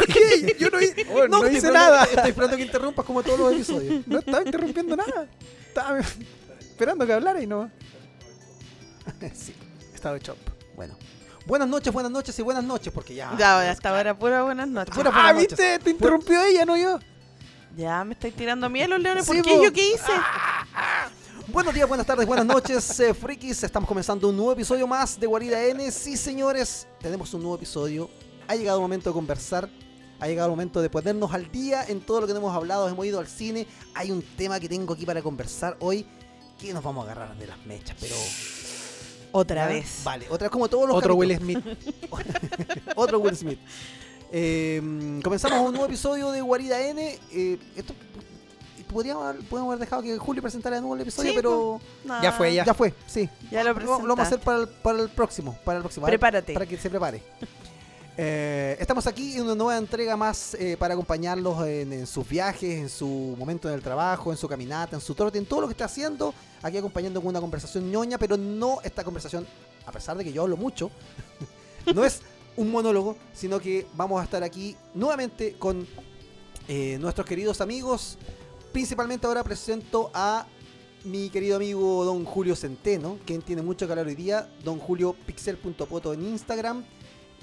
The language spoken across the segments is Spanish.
¿Pero qué? Yo no, hi- oh, no estoy hice nada. Estoy esperando que interrumpas como todos los episodios. No estaba interrumpiendo nada. Estaba esperando que hablara y no. sí. Estaba chop. Bueno. Buenas noches, buenas noches y buenas noches, porque ya. Ya, hasta ahora, pura buenas noches. Pura- ah, buenas noches. viste, te interrumpió ella, no yo. Ya me estáis tirando miedo los leones. ¿Por Sí, qué? ¿Yo qué hice? Buenos días, buenas tardes, buenas noches, eh, frikis. Estamos comenzando un nuevo episodio más de Guarida N. Sí, señores, tenemos un nuevo episodio. Ha llegado el momento de conversar. Ha llegado el momento de ponernos al día en todo lo que hemos hablado. Hemos ido al cine. Hay un tema que tengo aquí para conversar hoy. Que nos vamos a agarrar de las mechas, pero. Otra ¿Ya? vez. Vale, otra como todos los Otro capítulos. Will Smith. Otro Will Smith. Eh, comenzamos un nuevo episodio de Guarida N. Eh, esto podríamos, haber- dejado que Julio presentara de nuevo el episodio, Sí, pero No, Ya fue, ya. ya fue, sí. Ya lo Lo, lo vamos a hacer para el, para el próximo. Para el próximo. Prepárate. Para que se prepare. Eh, estamos aquí en una nueva entrega más eh, para acompañarlos en, sus viajes, en su momento en el trabajo, en su caminata, en su trote, en todo lo que está haciendo. Aquí acompañando con una conversación ñoña, pero no esta conversación, a pesar de que yo hablo mucho, no es un monólogo, sino que vamos a estar aquí nuevamente con eh, nuestros queridos amigos. Principalmente ahora presento a mi querido amigo don Julio Centeno, quien tiene mucho calor hoy día, don Julio Pixel.poto en Instagram,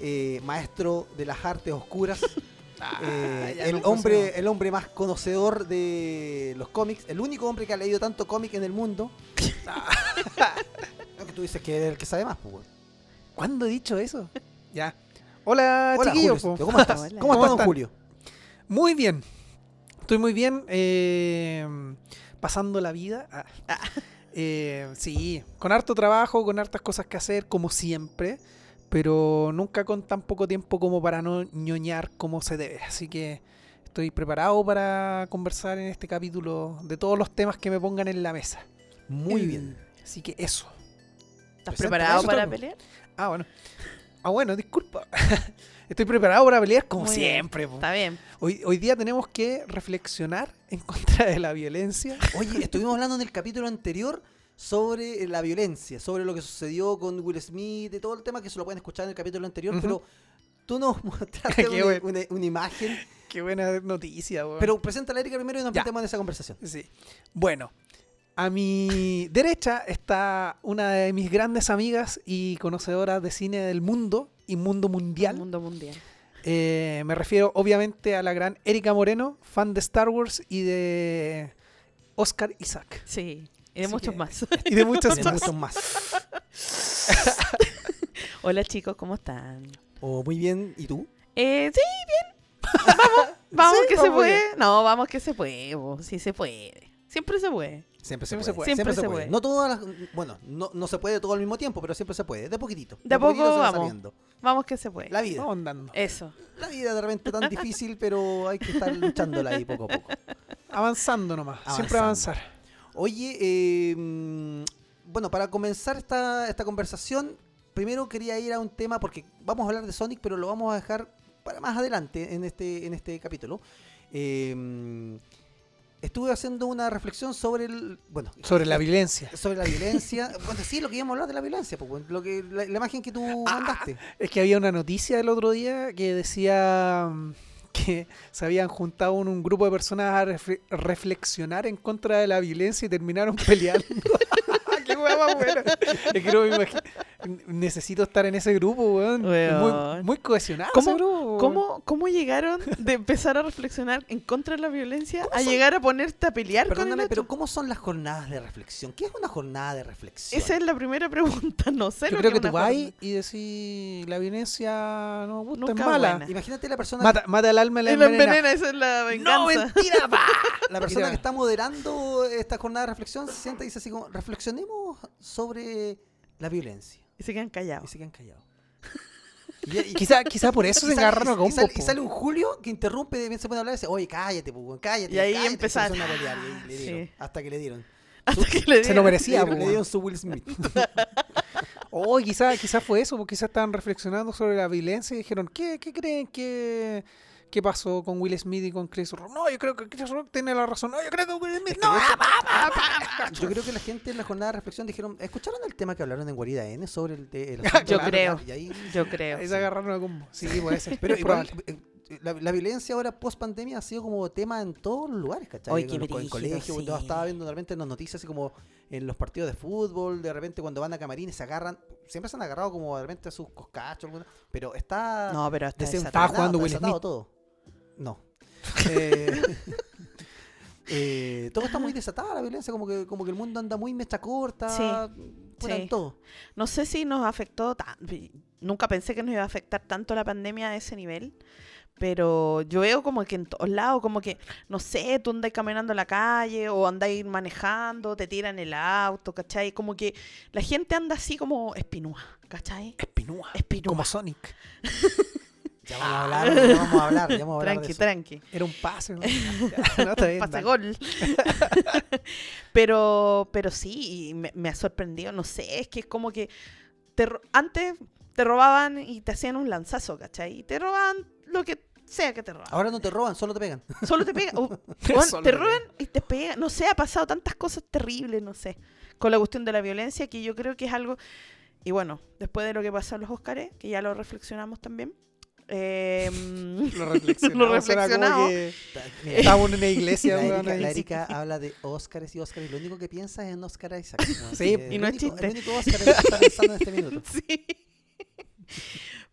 eh, maestro de las artes oscuras, eh, ya el, no hombre, el hombre más conocedor de los cómics, el único hombre que ha leído tanto cómic en el mundo. No, que tú dices que es el que sabe más, pues. ¿Cuándo he dicho eso? Ya. Hola, Hola, chiquillos. Julio. ¿cómo estás? Hola. ¿Cómo, ¿Cómo estás, don? Julio? Muy bien. Estoy muy bien. eh, pasando la vida. Ah. Eh, sí, con harto trabajo, con hartas cosas que hacer, como siempre. Pero nunca con tan poco tiempo como para no ñoñar como se debe. Así que estoy preparado para conversar en este capítulo de todos los temas que me pongan en la mesa. Muy Mm. bien. Así que eso. ¿Estás Presenta preparado para pelear? Ah, bueno. Ah, bueno, disculpa. Estoy preparado para pelear como Muy siempre. Está bien. Hoy, hoy día tenemos que reflexionar en contra de la violencia. Oye, estuvimos hablando en el capítulo anterior sobre la violencia, sobre lo que sucedió con Will Smith, de todo el tema que se lo pueden escuchar en el capítulo anterior, pero tú nos mostraste una, bueno. una- una imagen. Qué buena noticia. Pero presenta a Erika primero y nos Ya. metemos en esa conversación. Sí. Bueno, a mi derecha está una de mis grandes amigas y conocedoras de cine del mundo y mundo mundial. Mundo mundial. Eh, me refiero obviamente a la gran Erika Moreno, fan de Star Wars y de Oscar Isaac. Sí. Y de Así muchos que- más. Y de muchos De más. muchos más. Hola chicos, ¿cómo están? Oh, muy bien. ¿Y tú? Eh, sí, bien. Vamos, vamos Sí, que se puede. bien. No, vamos que se puede. bo. Sí se puede. Siempre se puede. Siempre se Siempre puede. se puede. Siempre, Siempre se se puede. puede. No todas las- bueno, no, no se puede todo al mismo tiempo, pero siempre se puede. De poquitito. De poco se va vamos. Vamos que se puede. La vida. Vamos andando. Eso. La vida de repente tan difícil, pero hay que estar luchándola ahí poco a poco. Avanzando nomás. Siempre avanzar. Oye, eh, bueno, para comenzar esta, esta conversación, primero quería ir a un tema, porque vamos a hablar de Sonic, pero lo vamos a dejar para más adelante en este, en este capítulo. Eh, mm, estuve haciendo una reflexión sobre el. Bueno, Sobre la violencia. sobre la violencia. bueno, sí, lo que íbamos a hablar de la violencia, pues, bueno, lo que, la, la imagen que tú mandaste. Es que había una noticia el otro día que decía que se habían juntado en un grupo de personas a refle- reflexionar en contra de la violencia y terminaron peleando. ¡Qué hueá más buena! Es que no me imagino. Necesito estar en ese grupo, weón. Muy, muy cohesionado ¿Cómo- ese grupo, weón. ¿Cómo, ¿Cómo llegaron de empezar a reflexionar en contra de la violencia ¿Cómo a son? llegar a ponerte a pelear con el Perdóname, pero ¿cómo son las jornadas de reflexión? ¿Qué es una jornada de reflexión? Esa es la primera pregunta. No sé Yo lo creo que tú vas y decís la violencia no me gusta, Nunca es mala. buena. Imagínate la persona Mata, mata al alma y la Y la envenena. envenena, esa es la venganza. ¡No, mentira! pa! La persona que está moderando esta jornada de reflexión se sienta y dice así como, reflexionemos sobre la violencia. Y se quedan Y callados. se quedan callados. Y, y- Quizá, quizá por eso y se agarraron a y sale, y sale un Julio que interrumpe, bien se puede hablar y dice, oye, cállate, pues, cállate. Y ahí cállate", empezaron. a pelear, y Sí. dieron, hasta que le dieron. Hasta que le Se lo dieron- merecía, le, le dieron su Will Smith. Oh, quizá, quizá fue eso, porque quizá estaban reflexionando sobre la violencia y dijeron, ¿qué, qué creen que, qué pasó con Will Smith y con Chris Rock? No, yo creo que Chris Rock tiene la razón. No, yo creo que Will Smith no. de hecho- pa, pa, pa, pa. Yo creo que la gente en la jornada de reflexión dijeron, ¿escucharon el tema que hablaron en Guarida N sobre el, el Yo asunto? creo. Y ahí Yo creo. Ahí se agarraron a combo. Sí, puede ser. Pero Es igual, eh, la, la violencia ahora post pandemia ha sido como tema en todos los lugares, ¿cachai? Qué en, en colegios, sí. estaba viendo de repente en las noticias así como en los partidos de fútbol, de repente cuando van a camarines se agarran, siempre se han agarrado como de repente a sus coscachos, pero está No, pero está. Estaba jugando está Will Smith. todo. No. Eh, eh, todo está muy desatado la violencia, como que, como que el mundo anda muy mecha corta, sí. todo. No sé si nos afectó tan... Nunca pensé que nos iba a afectar tanto la pandemia a ese nivel. Pero yo veo como que en todos lados, como que, no sé, tú andáis caminando en la calle o andáis manejando, te tiran el auto, ¿cachai? Como que la gente anda así como espinúa, ¿cachai? Espinúa. Espinúa. Como Sonic. Ya vamos a hablar, ya vamos a hablar, ya vamos a hablar de Tranqui, eso. tranqui. Era un pase. ¿no? No, está bien, Pase gol. pero, pero sí, y me, me ha sorprendido. No sé, es que es como que te antes te robaban y te hacían un lanzazo, ¿cachai? Y te robaban lo que sea que te robaban. Ahora no te roban, solo te pegan. Solo te pegan. Solo te roban y te pegan. No sé, ha pasado tantas cosas terribles, no sé. Con la cuestión de la violencia, que yo creo que es algo. Y bueno, después de lo que pasó en los Oscars, que ya lo reflexionamos también. eh, Lo reflexionamos. Lo reflexionamos. Estábamos en una iglesia. la, Erika, ahí. la Erika habla de Óscares y Óscares. Lo único que piensa es en Oscar Isaac. ¿no? Sí, y no es chiste. El único Óscar que está pensando en este minuto. Sí.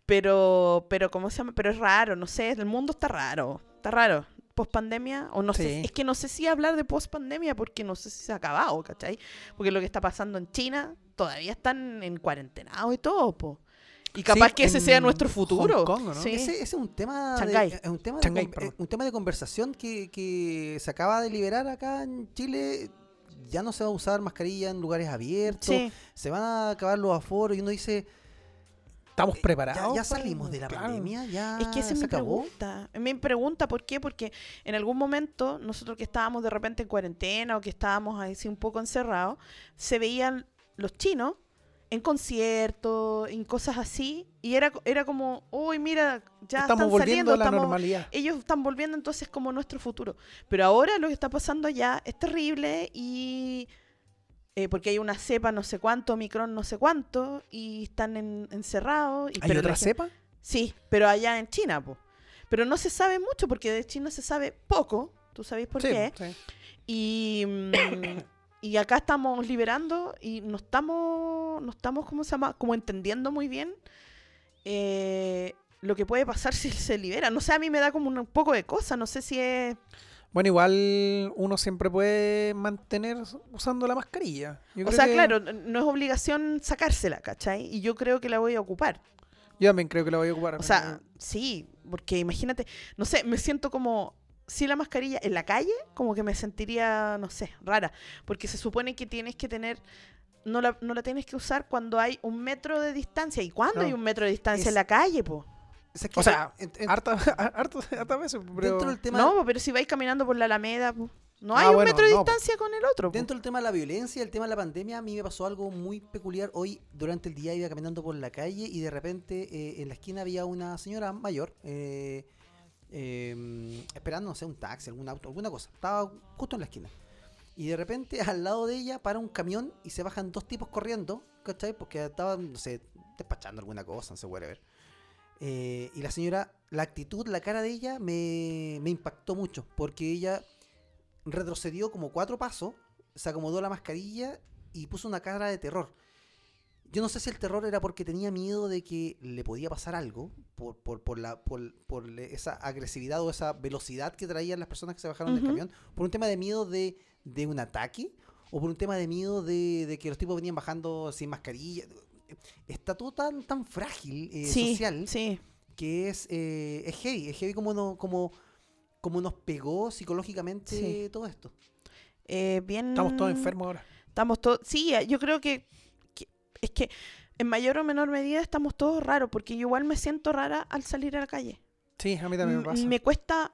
Pero, pero, ¿cómo se llama? Pero es raro, no sé, el mundo está raro, está raro. Post pandemia, o no sé, es que no sé si hablar de post pandemia porque no sé si se ha acabado, ¿cachai? Porque lo que está pasando en China, todavía están en cuarentena y todo, po. Y capaz Sí, que ese sea nuestro futuro. Hong Kong, ¿o ¿no? Sí. Ese, ese es un tema de, es un tema de, eh, un tema de conversación que, que se acaba de liberar acá en Chile. Ya no se va a usar mascarilla en lugares abiertos. Sí, Se van a acabar los aforos y uno dice, Estamos ya, preparados. ya salimos de la claro. pandemia, ya es que esa es mi acabó. pregunta. Mi pregunta, ¿por qué? Porque en algún momento, nosotros que estábamos de repente en cuarentena o que estábamos así un poco encerrados, se veían los chinos en conciertos, en cosas así, y era, era como, uy, mira, ya Estamos están volviendo saliendo, a la estamos- normalidad. ellos están volviendo entonces como nuestro futuro. Pero ahora lo que está pasando allá es terrible y... eh, porque hay una cepa no sé cuánto, Omicron no sé cuánto, y están en- encerrados. Y, ¿Hay pero otra gente- cepa? Sí, pero allá en China, po. Pero no se sabe mucho porque de China se sabe poco. ¿Tú sabéis por Sí, qué? sí. Y, mm, y acá estamos liberando y no estamos, no estamos, ¿cómo se llama? Como entendiendo muy bien eh, lo que puede pasar si se libera. No sé, a mí me da como un poco de cosa. No sé si es... Bueno, igual uno siempre puede mantener usando la mascarilla. Yo O creo sea, que- claro, no es obligación sacársela, ¿cachai? Y yo creo que la voy a ocupar. Yo también creo que la voy a ocupar. O sea, sí, porque imagínate, no sé, me siento como si la mascarilla en la calle, como que me sentiría, no sé, rara, porque se supone que tienes que tener, no la, no la tienes que usar cuando hay un metro de distancia. ¿Y cuándo hay un metro de distancia Es- en la calle, po? O sea, que o sea, en- en- harta, veces, pero... dentro del tema No, pero si vais caminando por la Alameda, po, no Ah, hay un metro de no, po. distancia con el otro. po. Dentro del tema de la violencia, el tema de la pandemia, a mí me pasó algo muy peculiar. Hoy, durante el día, iba caminando por la calle y de repente eh, en la esquina había una señora mayor eh, eh, esperando, no sé, un taxi, algún auto, alguna cosa. Estaba justo en la esquina. Y de repente, al lado de ella, para un camión y se bajan dos tipos corriendo, ¿cachai? Porque estaban, no sé, despachando alguna cosa, no sé, whatever. Eh, y la señora, la actitud, la cara de ella me, me impactó mucho, porque ella retrocedió como cuatro pasos, se acomodó la mascarilla y puso una cara de terror. Yo no sé si el terror era porque tenía miedo de que le podía pasar algo por, por, por la, por, por esa agresividad o esa velocidad que traían las personas que se bajaron del camión, por un tema de miedo de, de un ataque o por un tema de miedo de, de que los tipos venían bajando sin mascarilla. Está todo tan, tan frágil eh, sí, social sí. que es, eh, es heavy, es heavy como, no, como, como nos pegó psicológicamente Sí. todo esto. Eh, bien... Estamos todos enfermos ahora. Estamos todos. Sí, yo creo que- es que en mayor o menor medida estamos todos raros, porque yo igual me siento rara al salir a la calle. Sí, a mí también me pasa. Me cuesta,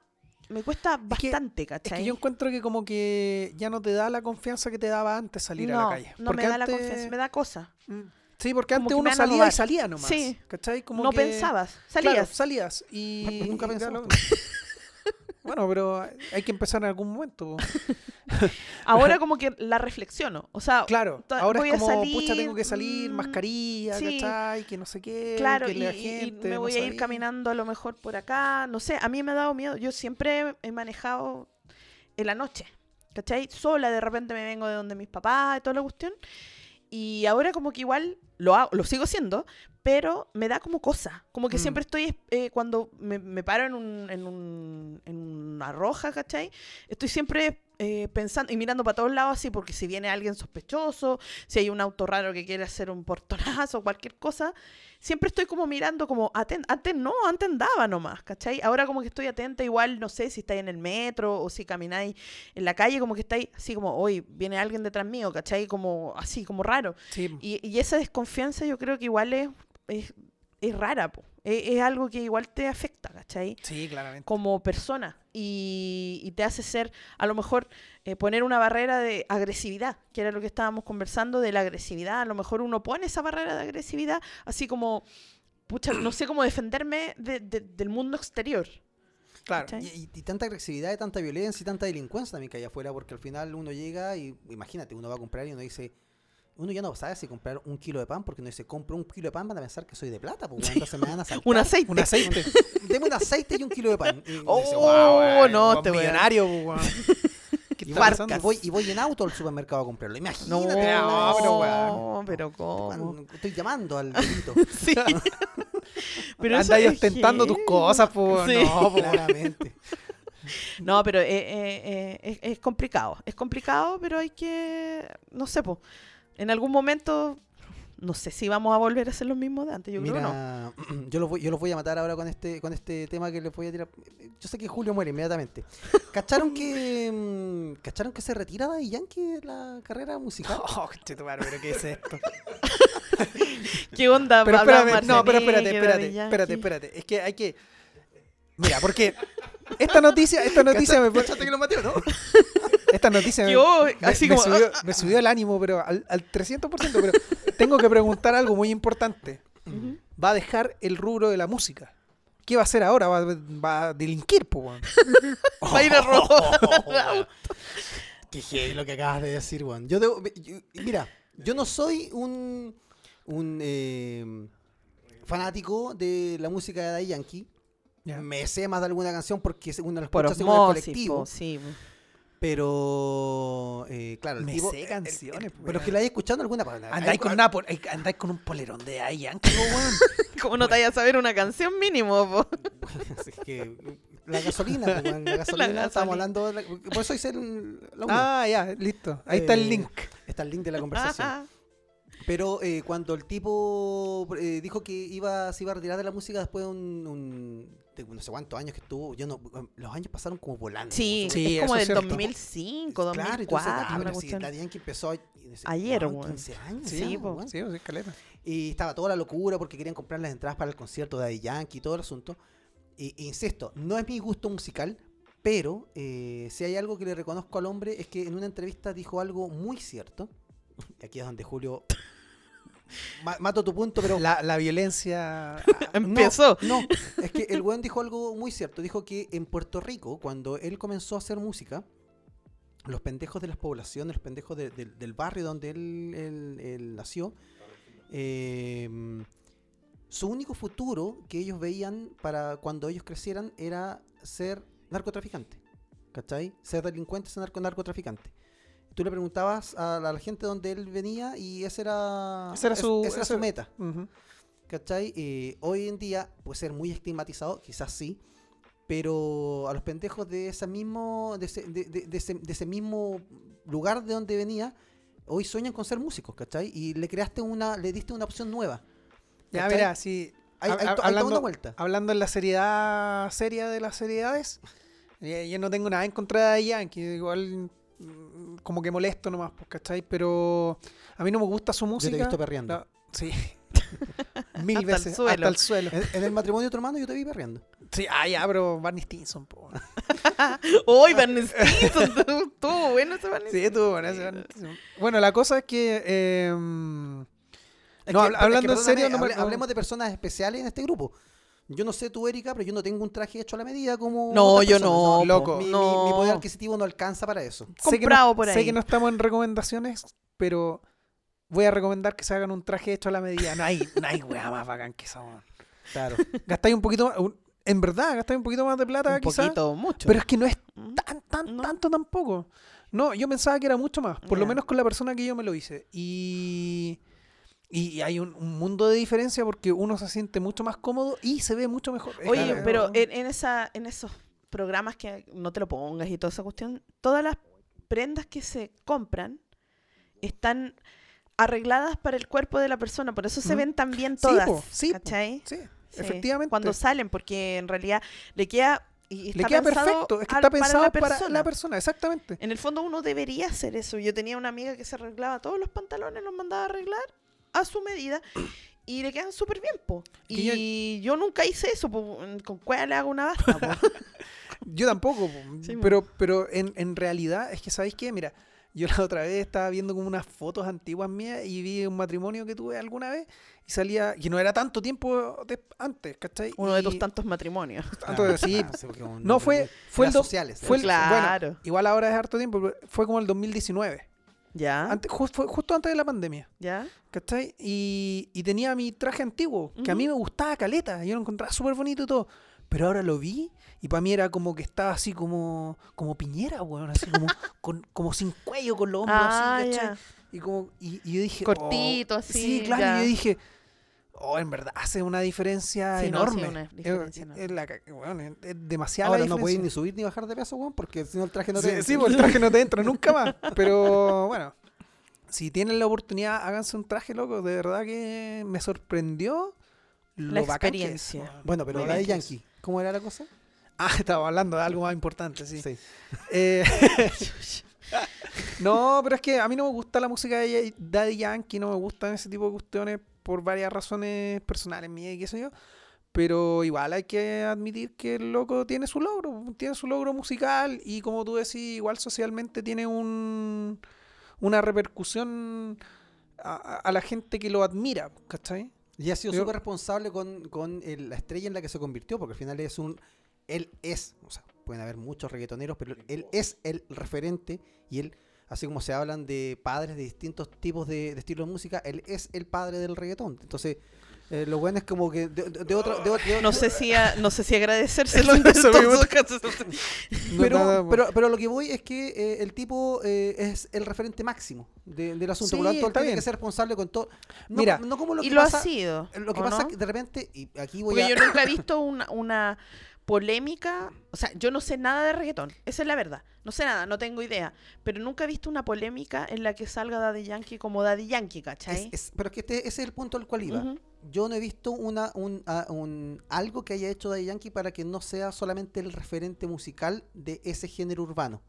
me cuesta que- bastante, Es ¿cachai? que yo encuentro que como que ya no te da la confianza que te daba antes salir no, a la calle. no Porque me da la confianza, me da cosa. Mm. Sí, porque como antes que me uno salía y salía nomás. Sí. ¿Cachai? Como no que- pensabas, Claro, salías. salías y Nunca lo- Bueno, pero hay que empezar en algún momento. Ahora como que la reflexiono. O sea, Claro, ahora voy es a como, salir, pucha, tengo que salir, mm, mascarilla, sí. ¿cachai? Que no sé qué, Claro, que y, la me no voy a ir caminando a lo mejor por acá. No sé, a mí me ha dado miedo. Yo siempre he manejado en la noche, ¿cachai? Sola, de repente me vengo de donde mis papás y toda la cuestión. Y ahora como que igual lo, hago, lo sigo haciendo, pero me da como cosa. Como que Mm. siempre estoy, eh, cuando me, me paro en, un, en, un- en una roja, ¿cachai? Estoy siempre eh, pensando y mirando para todos lados así, porque si viene alguien sospechoso, si hay un auto raro que quiere hacer un portonazo, cualquier cosa, siempre estoy como mirando como, aten- antes no, antes andaba nomás, ¿cachai? Ahora como que estoy atenta, igual, no sé, si estáis en el metro o si camináis en la calle, como que estáis así como, hoy viene alguien detrás mío, ¿cachai? Como así, como raro. Sí, Y, y esa desconfianza yo creo que igual es, es, es rara, po. Es, es algo que igual te afecta, ¿cachai? sí, claramente. Como persona y, y te hace ser, a lo mejor, eh, poner una barrera de agresividad, que era lo que estábamos conversando de la agresividad. A lo mejor uno pone esa barrera de agresividad, así como, pucha, no sé cómo defenderme de- de- del mundo exterior. Claro. Y, y- y tanta agresividad, y tanta violencia y tanta delincuencia también que hay afuera, porque al final uno llega y imagínate, uno va a comprar y uno dice, uno ya no sabe si comprar un kilo de pan, porque uno dice, compro un kilo de pan, van a pensar que soy de plata, pues entonces me van a asaltar. Un aceite. Un aceite. Deme un aceite y un kilo de pan. Y, Oh, dice, no, este millonario, po, weón. ¿Qué y, voy, y voy, en auto al supermercado a comprarlo. No, Imagínate. no, pero pero, weón. pero cómo. Estoy llamando al delito. Sí. pero Andáis es ostentando tus cosas. Sí. No, po. Claramente. No, pero eh, eh, eh, es, es complicado. Es complicado, pero hay que. No sé, po. En algún momento. No sé si vamos a volver a hacer lo mismo de antes. Yo creo que no. Yo los voy, yo los voy a matar ahora con este, con este tema que les voy a tirar. Yo sé que Julio muere inmediatamente. ¿Cacharon que mm, cacharon que se retira de Yankee de la carrera musical? Oh, pero ¿qué es esto? ¿Qué onda? Pero no, pero espérate, espérate, Daddy espérate, espérate. Es que hay que. Mira, porque esta noticia, esta noticia me, ¿Cachaste que lo maté o no? esta noticia me, Yo, me- así me como. subió, me subió el ánimo, pero al, al 300%. Pero tengo que preguntar algo muy importante. Va a dejar el rubro de la música. ¿Qué va a hacer ahora? Va, va a delinquir, po, weón. Va a ir a robar. Qué heavy lo que acabas de decir, Juan. Yo debo, yo- mira, yo no soy un, un eh, fanático de la música de Daddy Yankee. Ya. Me sé más de alguna canción porque uno la escucha según el colectivo. sí. Pero, eh, claro, el Me tipo- sé el- canciones, el- po, pero que la hay escuchando alguna palabra. Andáis con, una andáis con un polerón de weón. ¿Cómo no te vayas a saber una canción mínimo, po? Así que, la gasolina, la gasolina, gasolina. estamos hablando. de la- por eso hice el, la. Ah, ya, listo. Ahí está el Eh, link. Está el link de la conversación. Ajá. Pero eh, cuando el tipo eh, dijo que iba, se iba a retirar de la música después de un, no sé cuántos años que estuvo, yo no, los años pasaron como volando. Sí, Sí, es como del es cierto. 2005, Claro, y tú dices, 2004, ah, una pero si cuestión. Daddy Yankee empezó dice, Ayer, weón. 15 años. Sí, ya, po. weón. Sí, sí, caleta. Y estaba toda la locura porque querían comprar las entradas para el concierto de Daddy Yankee y todo el asunto. Y, e insisto, no es mi gusto musical, pero eh, si hay algo que le reconozco al hombre es que en una entrevista dijo algo muy cierto. Y aquí es donde Julio... ma- mato tu punto, pero... La, la violencia. Empezó. No, no, es que el weón dijo algo muy cierto. Dijo que en Puerto Rico, cuando él comenzó a hacer música, los pendejos de las poblaciones, los pendejos de- del- del barrio donde él, él- él nació, eh, su único futuro que ellos veían para cuando ellos crecieran era ser narcotraficante. ¿Cachai? Ser delincuente, ser narco narcotraficante. Tú le preguntabas a la, a la gente donde él venía y esa era, Esa era es- su- esa era su meta. Ujú. ¿Cachai? Eh, hoy en día puede ser muy estigmatizado, quizás sí, pero a los pendejos de ese mismo, de ese, de, de- de ese, de ese mismo lugar de donde venía, hoy sueñan con ser músicos, ¿cachai? Y le creaste una, le diste una opción nueva. Ya, ¿cachai? mira, sí. Hay, hay hablando- una vuelta. Hablando en la seriedad seria de las seriedades, eh, yo no tengo nada en contra de Yankee, igual como que molesto nomás, pues, ¿cachai? Pero a mí no me gusta su Yo música. te he visto perreando. No, sí. Mil Hasta el veces, suelo. hasta el suelo. En, en el matrimonio de tu hermano yo te vi perreando. Sí, ah, ya, pero Barney Stinson, po. ¡Uy, Barney Stinson! Estuvo bueno ese Barney Sí, tú, bueno, ese Barney Stinson. Bueno, la cosa es que... eh, Es No, que- habla- es que, hablando en serio, no hable- hablemos de personas especiales en este grupo. Yo no sé tú, Erika, pero yo no tengo un traje hecho a la medida como. No, yo no, loco. Mi, mi- no. mi poder adquisitivo no alcanza para eso. Sé que Comprado no, por sé ahí. que no estamos en recomendaciones, pero voy a recomendar que se hagan un traje hecho a la medida. No hay, no hay weá más bacán que esa. Claro. Gastáis un poquito más, un- en verdad, gastáis un poquito más de plata Un quizás. poquito, mucho. Pero es que no es Mm. tan, tan, No. tanto tampoco. No, yo pensaba que era mucho más, por lo menos con la persona que yo me lo hice. Y, y hay un, un mundo de diferencia porque uno se siente mucho más cómodo y se ve mucho mejor. Oye, pero en, en esa, en esos programas que no te lo pongas y toda esa cuestión, todas las prendas que se compran están arregladas para el cuerpo de la persona, por eso se ven tan bien Sí, todas, po, sí, po. ¿cachai? Sí, Sí, efectivamente. Cuando salen, porque en realidad le queda y está Le queda perfecto, es que está pensado la para persona. la persona, exactamente. En el fondo uno debería hacer eso. Yo tenía una amiga que se arreglaba todos los pantalones, los mandaba a arreglar a su medida y le quedan súper bien, po. Y yo... nunca hice eso, po. ¿Con cuál le hago una basta, po? Yo tampoco, po. Sí, pero, pero en, en realidad es que, ¿sabéis qué? Mira, yo la otra vez estaba viendo como unas fotos antiguas mías y vi un matrimonio que tuve alguna vez y salía, que no era tanto tiempo de- antes, ¿cachai? Uno de tus tantos matrimonios. tanto sí, Ah, No, fue, fue el, Las do- sociales. fue el- Claro. bueno, igual ahora es harto tiempo, pero fue como el 2019, ¿Ya? antes, justo antes de la pandemia, ¿Ya? ¿cachai? Y, y tenía mi traje antiguo, que a mí me gustaba caleta, yo lo encontraba súper bonito y todo, pero ahora lo vi y para mí era como que estaba así como, como piñera, weón, así como, con, como sin cuello, con los hombros Ah, así, ¿cachai? ya. Y, como, y, y yo dije... Cortito, oh, así, Sí, claro, y yo dije... Oh, en verdad hace una diferencia Sí, no, sí, enorme. una Es- diferencia es, enorme. la ca- bueno, es- es demasiada Ahora la no podéis diferencia. ni subir ni bajar de peso, weón, porque si no el traje no Sí, te. sí, pues el traje no te entra nunca más. Pero bueno, si tienen la oportunidad, háganse un traje, loco. De verdad que me sorprendió lo La bacán que es, experiencia. Bueno, pero Lo la de. Yankee, ¿cómo era la cosa? Ah, estaba hablando de algo más importante, sí. Sí. Eh, no, pero es que a mí no me gusta la música de Daddy Yankee, no me gustan ese tipo de cuestiones por varias razones personales mías y qué sé yo. Pero igual hay que admitir que el loco tiene su logro, tiene su logro musical y como tú decís, igual socialmente tiene un, una repercusión a, la gente que lo admira, ¿cachai? Y ha sido súper responsable con, con el- la estrella en la que se convirtió, porque al final es un. Él es, o sea, pueden haber muchos reggaetoneros, pero él es el referente y él, así como se hablan de padres de distintos tipos de, de estilos de música, él es el padre del reggaetón. Entonces, eh, lo bueno es como que de, de- de otra. de otra- de No sé si, a- no sé si agradecérselo. en casos. Pero, pero, pero lo que voy es que eh, el tipo eh, es el referente máximo de- del asunto. Sí, Por lo tanto, él tiene bien. que ser responsable con todo. No, Mira, no como lo y que lo pasa, ha sido. Lo que ¿o pasa no? que de repente, y aquí voy Porque a. yo nunca he visto una, una polémica, o sea, yo no sé nada de reggaetón, esa es la verdad, no sé nada, no tengo idea, pero nunca he visto una polémica en la que salga Daddy Yankee como Daddy Yankee, ¿cachai? Es- es- pero es que este, ese es el punto al cual iba. Yo no he visto una, un, un- algo que haya hecho Daddy Yankee para que no sea solamente el referente musical de ese género urbano.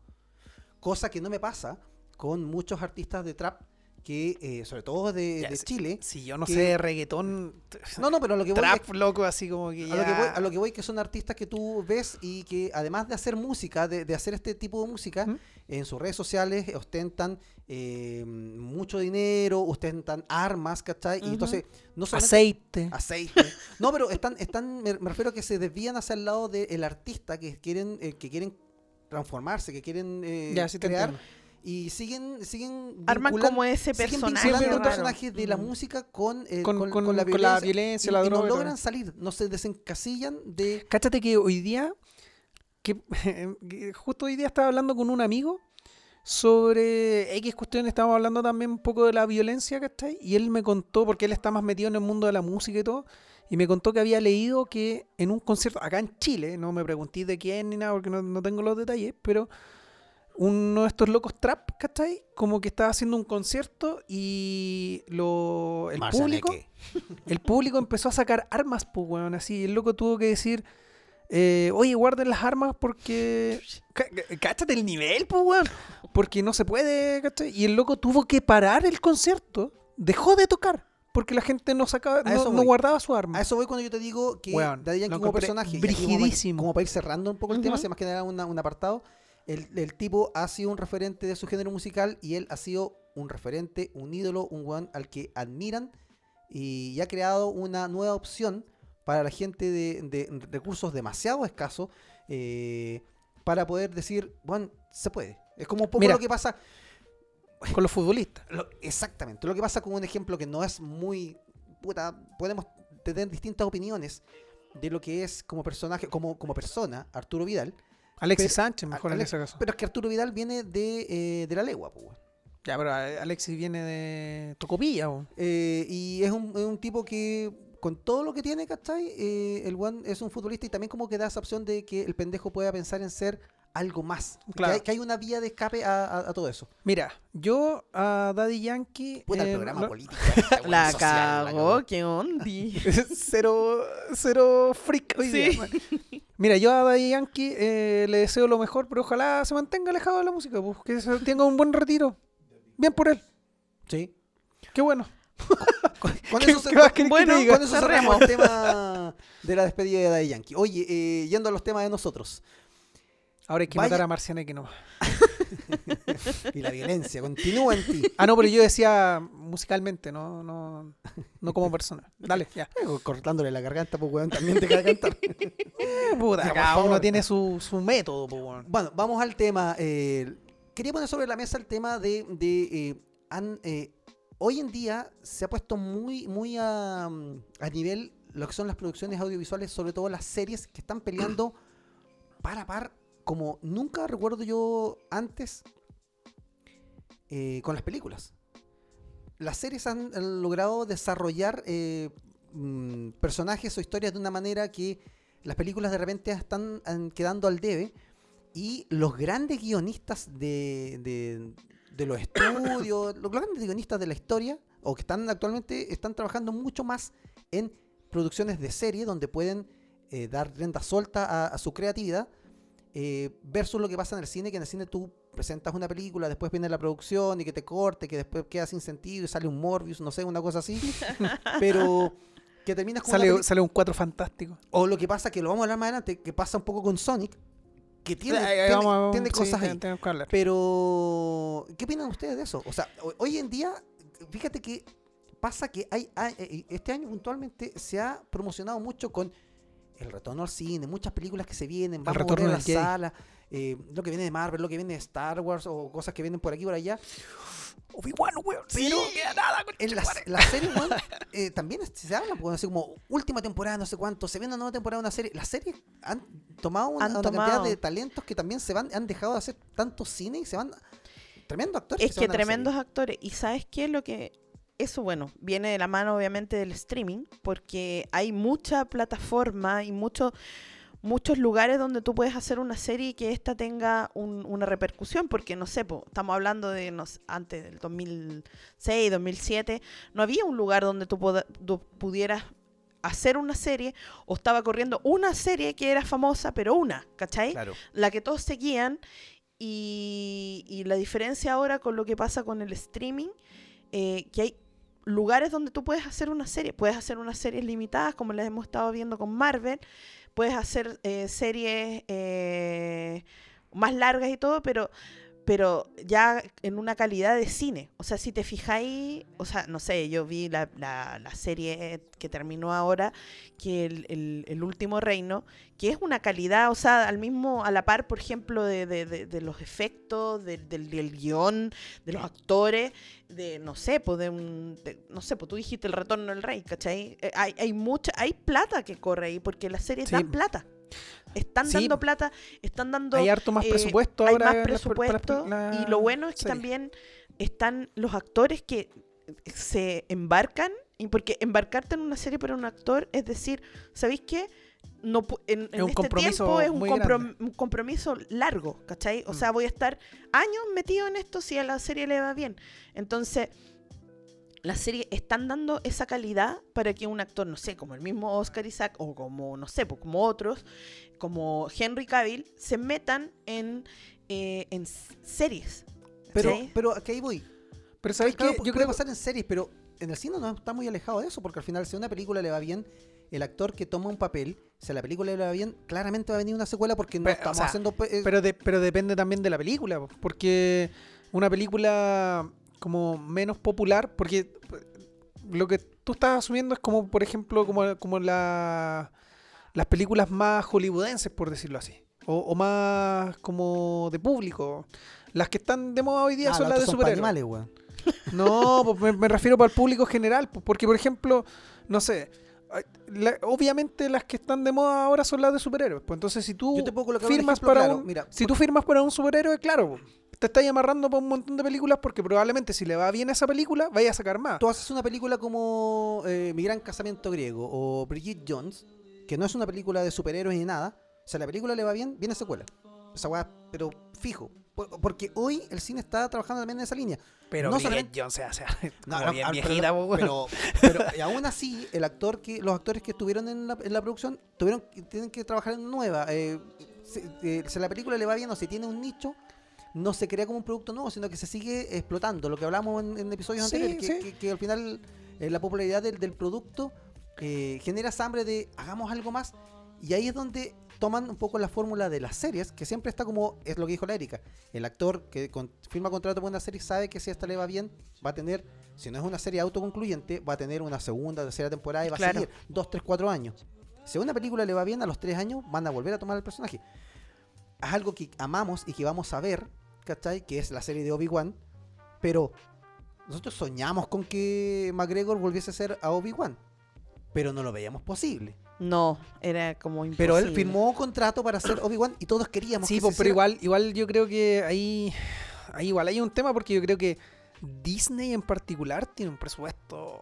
Cosa que no me pasa con muchos artistas de trap que, eh, sobre todo de, Ya, de. Chile. Si yo no que- sé de reggaetón, No, no, pero a lo que voy es trap loco, así como que A lo, que ya- voy, a lo que voy que son artistas que tú ves y que además de hacer música, de, de hacer este tipo de música, ¿Mm? en sus redes sociales ostentan eh, mucho dinero, ostentan armas, ¿cachai? Y entonces, no aceite. aceite. No, pero están, están me, me refiero a que se desvían hacia el lado del artista que quieren, eh, que quieren transformarse, que quieren eh, ya, sí crear entiendo. Y siguen, siguen Arman como ese siguen personaje. de la música con, eh, Con- con, con- con la con violencia, la violencia, y- la droga y no logran salir, no se desencasillan de Cáchate que hoy día, que, que justo hoy día estaba hablando con un amigo sobre X cuestiones, estábamos hablando también un poco de la violencia, ¿cachai? Y él me contó, porque él está más metido en el mundo de la música y todo, y me contó que había leído que en un concierto, acá en Chile, no me preguntéis de quién ni nada, porque no, no tengo los detalles, pero uno de estos locos trap, ¿cachai? Como que estaba haciendo un concierto y lo, el público... El público empezó a sacar armas, pues, weón, así. El loco tuvo que decir, eh, oye, guarden las armas porque... Cá- cá- Cáchate el nivel, pues, weón. Porque no se puede, ¿cachai? Y el loco tuvo que parar el concierto. Dejó de tocar. Porque la gente no sacaba, no, eso no voy. guarda su arma. A eso voy cuando yo te digo que Weón, Daddy Yankee como personaje, aquí como para- brigidísimo. como para ir cerrando un poco el tema, si más que nada una- un apartado, el, el tipo ha sido un referente de su género musical y él ha sido un referente, un ídolo, un weón al que admiran y, ha creado una nueva opción para la gente de, de recursos demasiado escasos eh, para poder decir, bueno, se puede. Es como un poco Mira. lo que pasa, Con los futbolistas. lo- exactamente, lo que pasa con un ejemplo que no es muy, puta, podemos tener distintas opiniones de lo que es como personaje, como, como persona, Arturo Vidal, Alexis Pero- Sánchez, mejor en ese caso. pero es que Arturo Vidal viene de, eh, de la legua, pues, ya, pero Alexis viene de Tocopilla. Eh, y es un, es un tipo que, con todo lo que tiene, ¿cachai? Eh, el one es un futbolista y también como que da esa opción de que el pendejo pueda pensar en ser algo más. Claro. Que, hay, que hay una vía de escape a, a- a todo eso. Mira, yo a Daddy Yankee. Puta, el eh, programa político. este La cagó, qué ondi. cero, cero freak hoy Sí. día. Mira, yo a Daddy Yankee eh, le deseo lo mejor, pero ojalá se mantenga alejado de la música, pues, que se tenga un buen retiro. Bien por él. Sí. Qué bueno. Con ¿Qué- eso, se- con- bueno, con eso cerramos el tema de la despedida de Daddy Yankee. Oye, eh, yendo a los temas de nosotros. Ahora hay que Vaya- matar a Marcianeque no. Y la violencia continúa en ti. Ah, no, pero yo decía musicalmente, no, no, no como persona. Dale, ya. Eh, Cortándole la garganta, pues weón, también te cae cantar. Puta, Ya, cada uno tiene su, su método, pues, weón. Bueno, vamos al tema. eh, quería poner sobre la mesa el tema de. de, eh, eh, hoy en día se ha puesto muy, muy a, a nivel lo que son las producciones audiovisuales, sobre todo las series que están peleando par a par, como nunca recuerdo yo antes eh, con las películas. Las series han, logrado desarrollar eh, mm, personajes o historias de una manera que las películas de repente están an- quedando al debe y los grandes guionistas de, de- de los estudios, los grandes guionistas de la historia, o que están actualmente, están trabajando mucho más en producciones de serie donde pueden eh, dar rienda suelta a su creatividad eh, versus lo que pasa en el cine, que en el cine tú presentas una película, después viene la producción y que te corte, que después queda sin sentido y sale un Morbius, no sé, una cosa así, pero que terminas con Sale, sale un cuatro fantástico. o lo que pasa, que lo vamos a hablar más adelante, que pasa un poco con Sonic, que tiene, Ahí- ahí tiene- vamos a- tiene sí, cosas ahí. que. Pero, ¿qué opinan ustedes de eso? O sea, ho- hoy en día, fíjate que pasa que hay, hay- eh, este año puntualmente se ha promocionado mucho con el retorno al cine, muchas películas que se vienen, vamos a retorno a la sala, eh, lo que viene de Marvel, lo que viene de Star Wars o cosas que vienen por aquí y por allá. Obi-Wan, weón. Sí, queda nada, En las la series, weón, eh, también se habla, pues, así como última temporada, no sé cuánto, se viene una nueva temporada de una serie. Las series han tomado una, Han una cantidad tomado. de talentos que también se van, han dejado de hacer tanto cine y se van. Tremendos actores. Es que tremendos serie. actores. ¿Y sabes qué? Lo que. Eso, bueno, viene de la mano, obviamente, del streaming, porque hay mucha plataforma y mucho, muchos lugares donde tú puedes hacer una serie y que esta tenga un- una repercusión, porque no sé, po, estamos hablando de antes del 2006, 2007, no había un lugar donde tú, pudieras hacer una serie o estaba corriendo una serie que era famosa, pero una, ¿cachai? Claro. la que todos seguían y, y la diferencia ahora con lo que pasa con el streaming, eh, que hay lugares donde tú puedes hacer una serie, puedes hacer unas series limitadas como las hemos estado viendo con Marvel, puedes hacer eh, series eh, más largas y todo, pero pero ya en una calidad de cine. O sea, si te fijáis, o sea, no sé, yo vi la, la- la serie que terminó ahora, que el, el- el último reino, que es una calidad, o sea, al mismo, a la par, por ejemplo, de, de- de- de los efectos, de- del, del guion, de los actores, de, no sé, pues de un, no sé, pues tú dijiste el retorno del rey, ¿cachai? Eh, hay, hay mucha, hay plata que corre ahí, porque las series Sí. dan plata. Están Sí. dando plata, están dando Hay harto más eh, presupuesto hay ahora. más para las- presupuesto la- y lo bueno es que serie. también están los actores que se embarcan y porque embarcarte en una serie para un actor es decir, ¿sabéis qué? No, en, en un este tiempo es comprom- un compromiso largo, ¿cachai? O Mm. sea, voy a estar años metido en esto si a la serie le va bien. Entonces, las series están dando esa calidad para que un actor, no sé, como el mismo Oscar Isaac o como, no sé, pues, como otros, como Henry Cavill, se metan en, eh, en series. Pero, pero aquí ahí voy. Pero ¿sabes Claro, qué? Yo puede creo pasar en series, pero en el cine no está muy alejado de eso, porque al final, si a una película le va bien, el actor que toma un papel, si a la película le va bien, claramente va a venir una secuela porque no Pero, o estamos sea, haciendo. eh, Pero, de- pero depende también de la película, po, porque una película como menos popular, porque eh, lo que tú estás asumiendo es como, por ejemplo, como, como la, las películas más hollywoodenses, por decirlo así. O, o más como de público. Las que están de moda hoy día Ah, son las de superhéroes. No, pues me, me refiero para el público general. Porque, por ejemplo, no sé. La- obviamente las que están de moda ahora son las de superhéroes. Pues entonces si tú firmas ejemplo para claro. un, Mira, si tú firmas para un superhéroe, claro, te estás amarrando para un montón de películas porque probablemente si le va bien a esa película, vaya a sacar más. Tú haces una película como eh, Mi Gran Casamiento Griego o Bridget Jones, que no es una película de superhéroes ni nada. O sea, la película le va bien, viene secuela. Esa weá, pero fijo. Por- Porque hoy el cine está trabajando también en esa línea. Pero no solamente- Jones se hace No, bien ah, viejita, pero, pues, pero, pero- aún así, el actor que, los actores que estuvieron en la, en la producción tuvieron, tienen que trabajar en nueva. Eh, si, eh, si la película le va bien o si tiene un nicho, no se crea como un producto nuevo, sino que se sigue explotando. Lo que hablamos en, en episodios Sí, anteriores, que, sí. que- que al final eh, la popularidad del, del producto eh, genera esa hambre de hagamos algo más. Y ahí es donde toman un poco la fórmula de las series, que siempre está como, es lo que dijo la Erika, el actor que con- firma contrato con una serie sabe que si esta le va bien, va a tener, si no es una serie autoconcluyente, va a tener una segunda, tercera temporada y va Claro. a seguir dos, tres, cuatro años. Si a una película le va bien, a los tres años van a volver a tomar el personaje. Es algo que amamos y que vamos a ver, ¿cachai? Que es la serie de Obi-Wan, pero nosotros soñamos con que McGregor volviese a ser a Obi-Wan, pero no lo veíamos posible. No, era como imposible. Pero él firmó contrato para ser Obi-Wan y todos queríamos Sí, que pues, se pero igual, igual yo creo que ahí, ahí igual hay un tema porque yo creo que Disney en particular tiene un presupuesto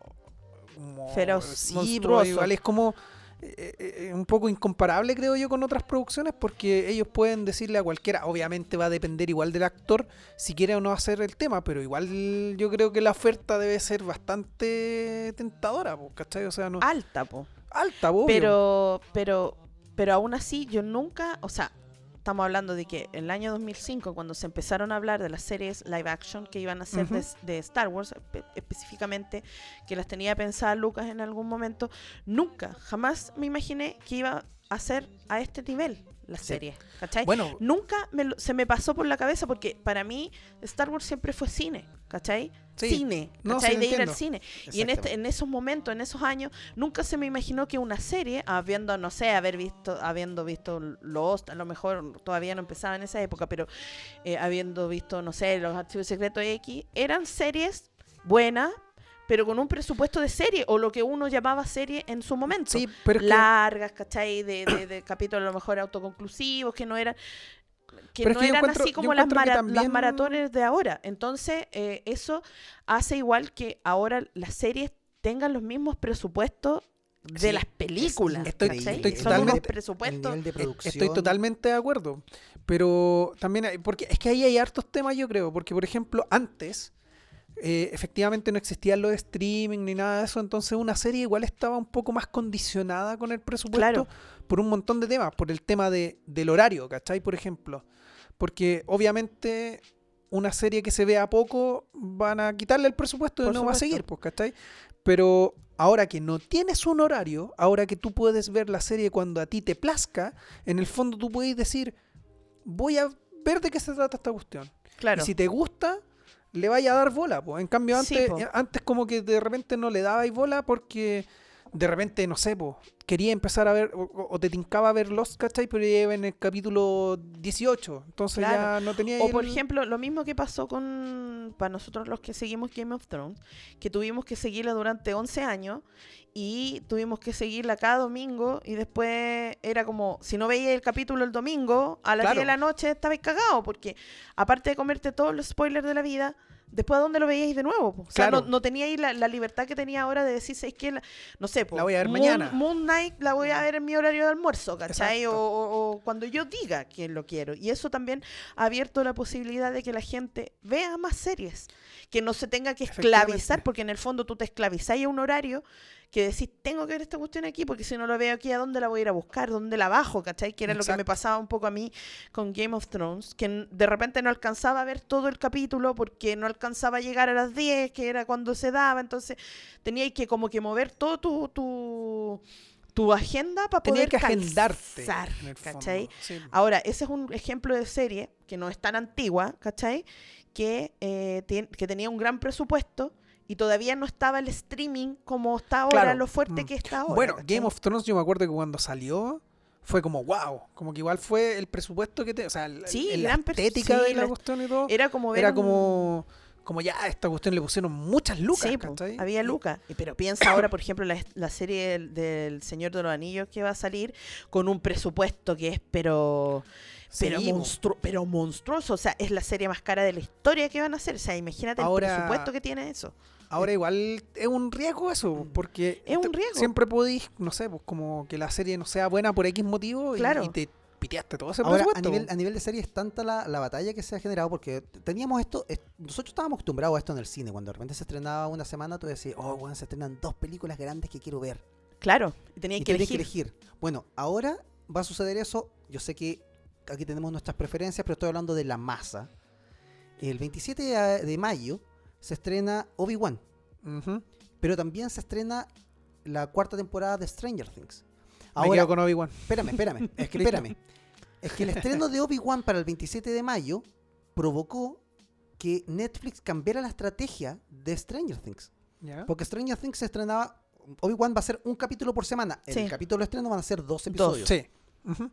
como- Feroz, sí, monstruoso. igual es como eh, eh, un poco incomparable creo yo con otras producciones porque ellos pueden decirle a cualquiera, obviamente va a depender igual del actor si quiere o no hacer el tema, pero igual yo creo que la oferta debe ser bastante tentadora, pues, ¿cachai? O sea, no, alta, po. Alta, obvio. Pero, pero, pero aún así, yo nunca, o sea, estamos hablando de que en el año 2005, cuando se empezaron a hablar de las series live action que iban a ser de, Ujú. de Star Wars, espe- específicamente, que las tenía pensadas Lucas en algún momento, nunca, jamás me imaginé que iba a ser a este nivel la Sí. serie, ¿cachai? Bueno, Nunca me lo- se me pasó por la cabeza porque para mí Star Wars siempre fue cine, ¿cachai? Sí. Cine, No, ¿cachai? sí, de ir al cine. Y en, este, en esos momentos, en esos años, nunca se me imaginó que una serie, habiendo, no sé, haber visto, habiendo visto Lost, a lo mejor todavía no empezaba en esa época, pero eh, habiendo visto, no sé, los archivos secretos X, eran series buenas, pero con un presupuesto de serie, o lo que uno llamaba serie en su momento sí, pero largas, ¿cachai? De, de, de capítulos a lo mejor autoconclusivos, que no eran que Pero es no que eran así como las, encuentro que mara- también- las maratones de ahora. Entonces, eh, eso hace igual que ahora las series tengan los mismos presupuestos de Sí, las películas. estoy- estoy Son totalmente- presupuestos. de producción. Estoy totalmente de acuerdo. Pero también hay, porque es que ahí hay hartos temas, yo creo. Porque, por ejemplo, antes, eh, efectivamente no existían los streaming ni nada de eso. Entonces, una serie igual estaba un poco más condicionada con el presupuesto Claro. por un montón de temas. Por el tema de, del horario, ¿cachai? Por ejemplo. Porque, obviamente, una serie que se vea poco van a quitarle el presupuesto y Por no va a seguir, pues, ¿cachai? Pero ahora que no tienes un horario, ahora que tú puedes ver la serie cuando a ti te plazca, en el fondo tú puedes decir, voy a ver de qué se trata esta cuestión. Claro. Y si te gusta, le vaya a dar bola. Pues. En cambio, antes, po. eh, antes como que de repente no le dabais bola porque de repente, no sé, po, quería empezar a ver, o, o- te tincaba a ver Lost, ¿cachai? Pero ya iba en el capítulo 18. Entonces Claro. ya no tenía O por ejemplo, lo mismo que pasó con para nosotros los que seguimos Game of Thrones, que tuvimos que seguirla durante 11 años y tuvimos que seguirla cada domingo y después era como, si no veías el capítulo el domingo, a las Claro. 10 de la noche estabas cagado, porque aparte de comerte todos los spoilers de la vida, después a dónde lo veíais de nuevo. po? O sea, Claro. no, no teníais la, la libertad que tenía ahora de decir, ¿sabes qué? La- no sé, po, La voy a ver Moon- mañana. Moon Knight la voy a ver en mi horario de almuerzo, ¿cachai? O- o cuando yo diga que lo quiero. Y eso también ha abierto la posibilidad de que la gente vea más series, que no se tenga que esclavizar, porque en el fondo tú te esclavizás a un horario que decís, tengo que ver esta cuestión aquí, porque si no lo veo aquí, ¿a dónde la voy a ir a buscar? ¿Dónde la bajo? ¿Cachai? Que era lo que me pasaba un poco a mí con Game of Thrones, que de repente no alcanzaba a ver todo el capítulo porque no alcanzaba a llegar a las 10, que era cuando se daba, entonces teníais que como que mover todo tu... tu tu agenda para poder que agendarte. Ahora, ese es un ejemplo de serie que no es tan antigua, ¿cachai? Que, eh, que tenía un gran presupuesto Y todavía no estaba el streaming como está ahora, Claro. lo fuerte Mm. que está ahora. Bueno, ¿cachai? Game of Thrones yo me acuerdo que cuando salió fue como wow, como que igual fue el presupuesto que te, o sea, el- Sí, el- la gran pers- estética sí, de la la- cuestión y todo, Era como ver era un- como como ya a esta cuestión le pusieron muchas lucas, Sí, había lucas. Pero piensa ahora, por ejemplo, la, la serie del, del Señor de los Anillos que va a salir con un presupuesto que es pero pero, monstru- pero monstruoso. O sea, es la serie más cara de la historia que van a hacer. O sea, imagínate Ahora- el presupuesto que tiene eso. Ahora igual es un riesgo eso, porque Es un riesgo. siempre podéis, no sé, pues como que la serie no sea buena por X motivo y- Claro. y, te piteaste todo ese Ahora, a nivel, a nivel de serie es tanta la, la batalla que se ha generado porque teníamos esto, es- nosotros estábamos acostumbrados a esto en el cine, cuando de repente se estrenaba una semana, tú decías, oh, bueno, se estrenan dos películas grandes que quiero ver. Claro. Y tenía y que tenés elegir. Bueno, ahora va a suceder eso, yo sé que aquí tenemos nuestras preferencias, pero estoy hablando de la masa. El 27 de, mayo se estrena Obi-Wan, pero también se estrena la cuarta temporada de Stranger Things. Me Ahora, quedo con Obi-Wan. Espérame, espérame. Es que espérame. Es que el estreno de Obi-Wan para el 27 de mayo provocó que Netflix cambiara la estrategia de Stranger Things. Porque Stranger Things se estrenaba. Obi-Wan va a ser un capítulo por semana. En Sí. el capítulo de estreno van a ser dos Dos. episodios. Sí. Ujú.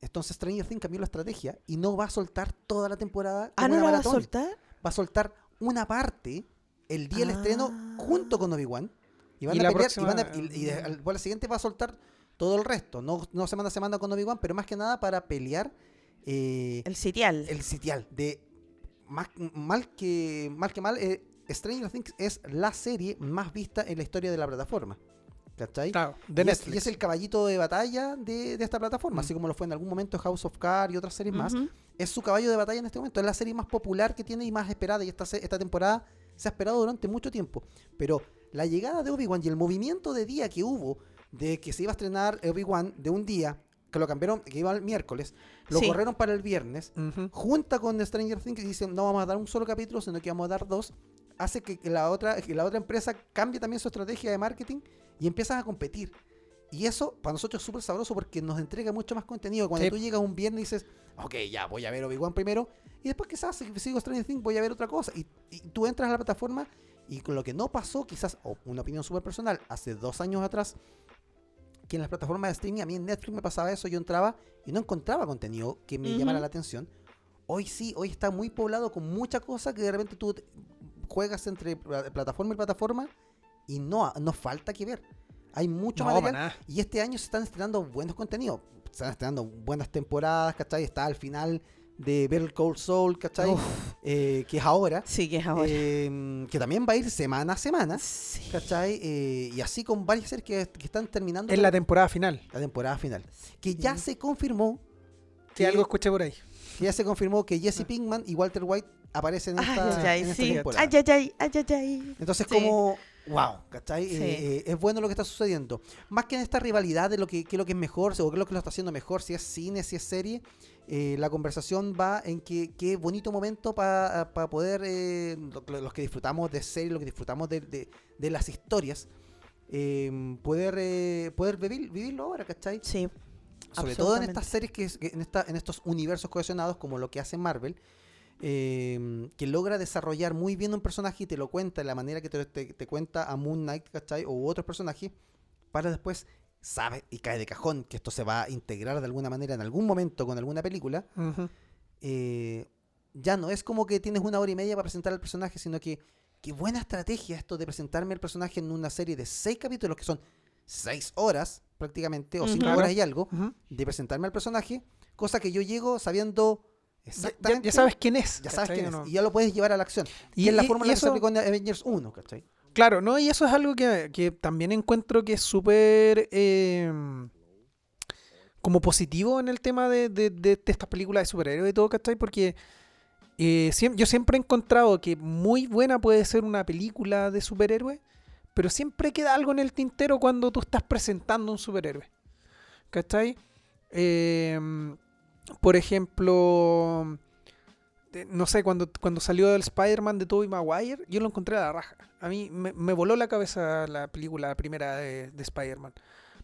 Entonces Stranger Things cambió la estrategia y no va a soltar toda la temporada. Ah, ¿no la va a soltar? Va a soltar una parte el día del estreno Ah. junto con Obi-Wan. Y van Y a la pelear. y, van a- próxima- y- y de- al- siguiente va a soltar todo el resto. No, no semana a semana con Obi-Wan, pero más que nada para pelear eh, El sitial. el sitial. De más, mal, que, mal que mal, eh, Stranger Things es la serie más vista en la historia de la plataforma. ¿Cachai? Claro, de y, es, Netflix. y es el caballito de batalla de, de esta plataforma, Mm. así como lo fue en algún momento House of Cards y otras series más. Es su caballo de batalla en este momento. Es la serie más popular que tiene y más esperada. Y esta, temporada se ha esperado durante mucho tiempo. Pero la llegada de Obi-Wan y el movimiento de día que hubo de que se iba a estrenar Obi-Wan de un día, que lo cambiaron, que iba el miércoles, lo Sí. corrieron para el viernes, junta con Stranger Things y dicen no vamos a dar un solo capítulo, sino que vamos a dar dos, hace que la otra, que la otra empresa cambie también su estrategia de marketing y empiezan a competir. Y eso para nosotros es súper sabroso porque nos entrega mucho más contenido. Cuando Sí. tú llegas un viernes y dices, ok, ya voy a ver Obi-Wan primero, y después quizás si sigo Stranger Things voy a ver otra cosa. Y, y tú entras a la plataforma y con lo que no pasó, quizás, o una opinión súper personal, hace dos años atrás, que en las plataformas de streaming, a mí en Netflix me pasaba eso, yo entraba y no encontraba contenido que me llamara Ujú. la atención. Hoy sí, hoy está muy poblado con mucha cosa que de repente tú juegas entre pla- plataforma y plataforma y no, no falta que ver. Hay mucho No, material y este año se están estrenando buenos contenidos. Se están estrenando buenas temporadas, ¿cachai? Está al final de Better Call Soul, ¿cachai? Eh, que es ahora. sí, que es ahora. eh, que también va a ir semana a semana, Sí. ¿cachai? Eh, y así con varias series que, que están terminando En la temporada final. la temporada final. Que ya Sí. se confirmó que- algo escuché por ahí. que ya se confirmó que Jesse Pinkman y Walter White aparecen en esta, ay, ay, en esta sí. temporada. Ay. Entonces, como, wow, ¿cachai? Sí. Eh, eh, es bueno lo que está sucediendo. Más que en esta rivalidad de lo que, lo que es mejor, o qué es lo que lo está haciendo mejor, si es cine, si es serie, eh, la conversación va en que qué bonito momento para poder, eh, lo- lo- los que disfrutamos de series, los que disfrutamos de, de- de las historias, eh, poder, poder vivir, vivirlo ahora, ¿cachai? Sí. sobre todo en estas series que, que en, esta, en estos universos cohesionados como lo que hace Marvel eh, que logra desarrollar muy bien un personaje y te lo cuenta de la manera que te, te- te cuenta a Moon Knight ¿cachai? o otros personajes para después sabe y cae de cajón que esto se va a integrar de alguna manera en algún momento con alguna película eh, ya no es como que tienes una hora y media para presentar al personaje, sino que qué buena estrategia esto de presentarme el personaje en una serie de seis capítulos que son seis horas prácticamente, o cinco horas y algo, de presentarme al personaje, cosa que yo llego sabiendo Ya- exactamente. ya sabes quién es. ya sabes quién es, ¿no? y ya lo puedes llevar a la acción. Y, Y- es la fórmula y que se eso- aplicó en Avengers 1, ¿cachai? Claro, ¿no? Y eso es algo que, que también encuentro que es súper eh, como positivo en el tema de, de- de- de estas películas de superhéroes y todo, ¿cachai? Porque eh, siem- yo siempre he encontrado que muy buena puede ser una película de superhéroes, pero siempre queda algo en el tintero cuando tú estás presentando un superhéroe. ¿Cachai? Eh, por ejemplo, de- no sé, cuando, cuando salió el Spider-Man de Tobey Maguire, yo lo encontré a la raja. A mí me, voló la cabeza la película primera de, de Spider-Man.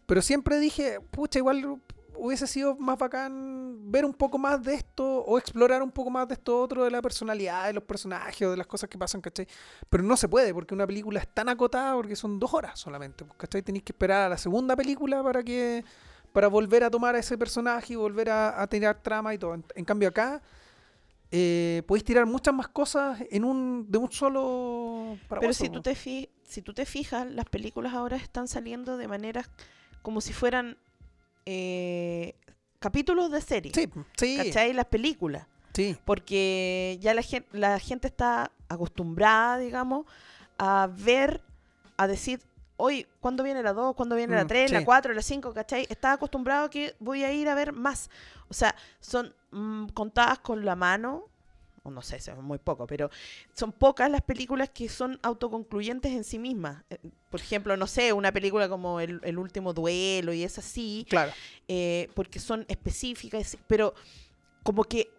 Pero siempre dije, pucha, igual hubiese sido más bacán ver un poco más de esto o explorar un poco más de esto otro, de la personalidad de los personajes o de las cosas que pasan, ¿cachai? Pero no se puede porque una película es tan acotada porque son dos horas solamente, ¿cachai? Tenéis que esperar a la segunda película para que para volver a tomar a ese personaje y volver a, a tirar trama y todo. En, en cambio acá eh, podéis tirar muchas más cosas en un de un solo Pero si tú, te fi- si tú te fijas, las películas ahora están saliendo de maneras como si fueran eh, capítulos de serie. Sí, sí, ¿Cachai? Las películas. sí. Porque ya la gente, la gente está acostumbrada, digamos, a ver, a decir, hoy, ¿cuándo viene la 2? ¿Cuándo viene la Mm, 3? La sí. 4, la 5? ¿Cachai? Está acostumbrado a que voy a ir a ver más. O sea, son mm, contadas con la mano, o no sé, son muy poco, pero son pocas las películas que son autoconcluyentes en sí mismas. Eh, Por ejemplo, no sé, una película como El, El último duelo y es así, Claro. eh, porque son específicas, pero como que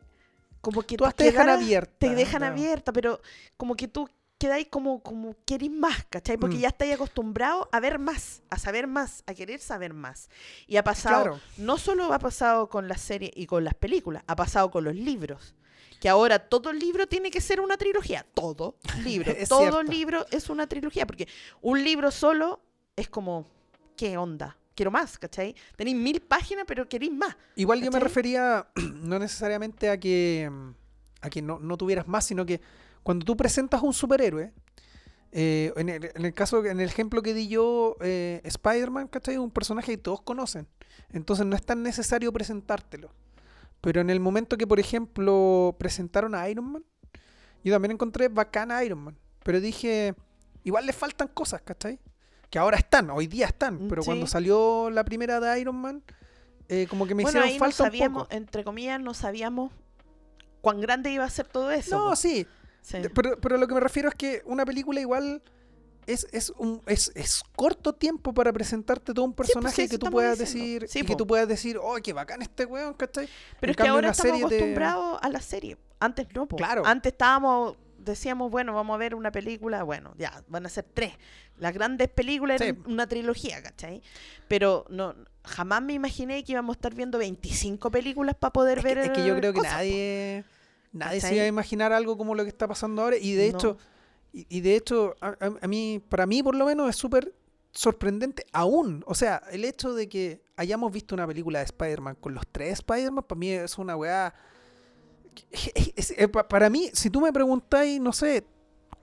como que tú te dejan abierta. te dejan claro. abierta, pero como que tú quedáis como, como querís más, ¿cachai? Porque Mm. ya estáis acostumbrado a ver más, a saber más, a querer saber más. Y ha pasado, Claro. no solo ha pasado con las series y con las películas, ha pasado con los libros. Que ahora todo libro tiene que ser una trilogía. Todo libro. Todo cierto. libro es una trilogía. Porque un libro solo es como, ¿qué onda? Quiero más, ¿cachai? Tenéis mil páginas, pero queréis más. Igual yo me refería no necesariamente a que, a que no, no tuvieras más, sino que cuando tú presentas a un superhéroe, eh, en, el, en el caso, en el ejemplo que di yo, eh, Spider-Man, ¿cachai? Es un personaje que todos conocen. Entonces no es tan necesario presentártelo. Pero en el momento que, por ejemplo, presentaron a Iron Man, yo también encontré bacana a Iron Man. Pero dije, igual le faltan cosas, ¿cachai? Que ahora están, hoy día están. Mm, Pero cuando salió la primera de Iron Man, eh, como que me bueno, hicieron ahí no falta un poco. entre comillas, no sabíamos cuán grande iba a ser todo eso. No, sí, Sí. pero, pero lo que me refiero es que una película igual es, es, un, es, es corto tiempo para presentarte todo un personaje sí, eso que tú puedas diciendo. decir Sí, y que tú puedas decir, oh, qué bacán este weón, ¿cachai? Pero En es que ahora estamos te- acostumbrados a la serie. Antes no, po. Claro. Antes estábamos, decíamos, bueno, vamos a ver una película, bueno, ya, van a ser tres. Las grandes películas eran una trilogía, ¿cachai? Pero no, jamás me imaginé que íbamos a estar viendo 25 películas para poder Es ver que, es que yo creo que cosas, po. Nadie, se iba a imaginar algo como lo que está pasando ahora. Y de No. hecho, y, y de hecho, a, a- mí, para mí por lo menos es súper sorprendente aún. O sea, el hecho de que hayamos visto una película de Spider-Man con los tres Spider-Man, para mí es una weá. para mí, si tú me preguntáis, no sé,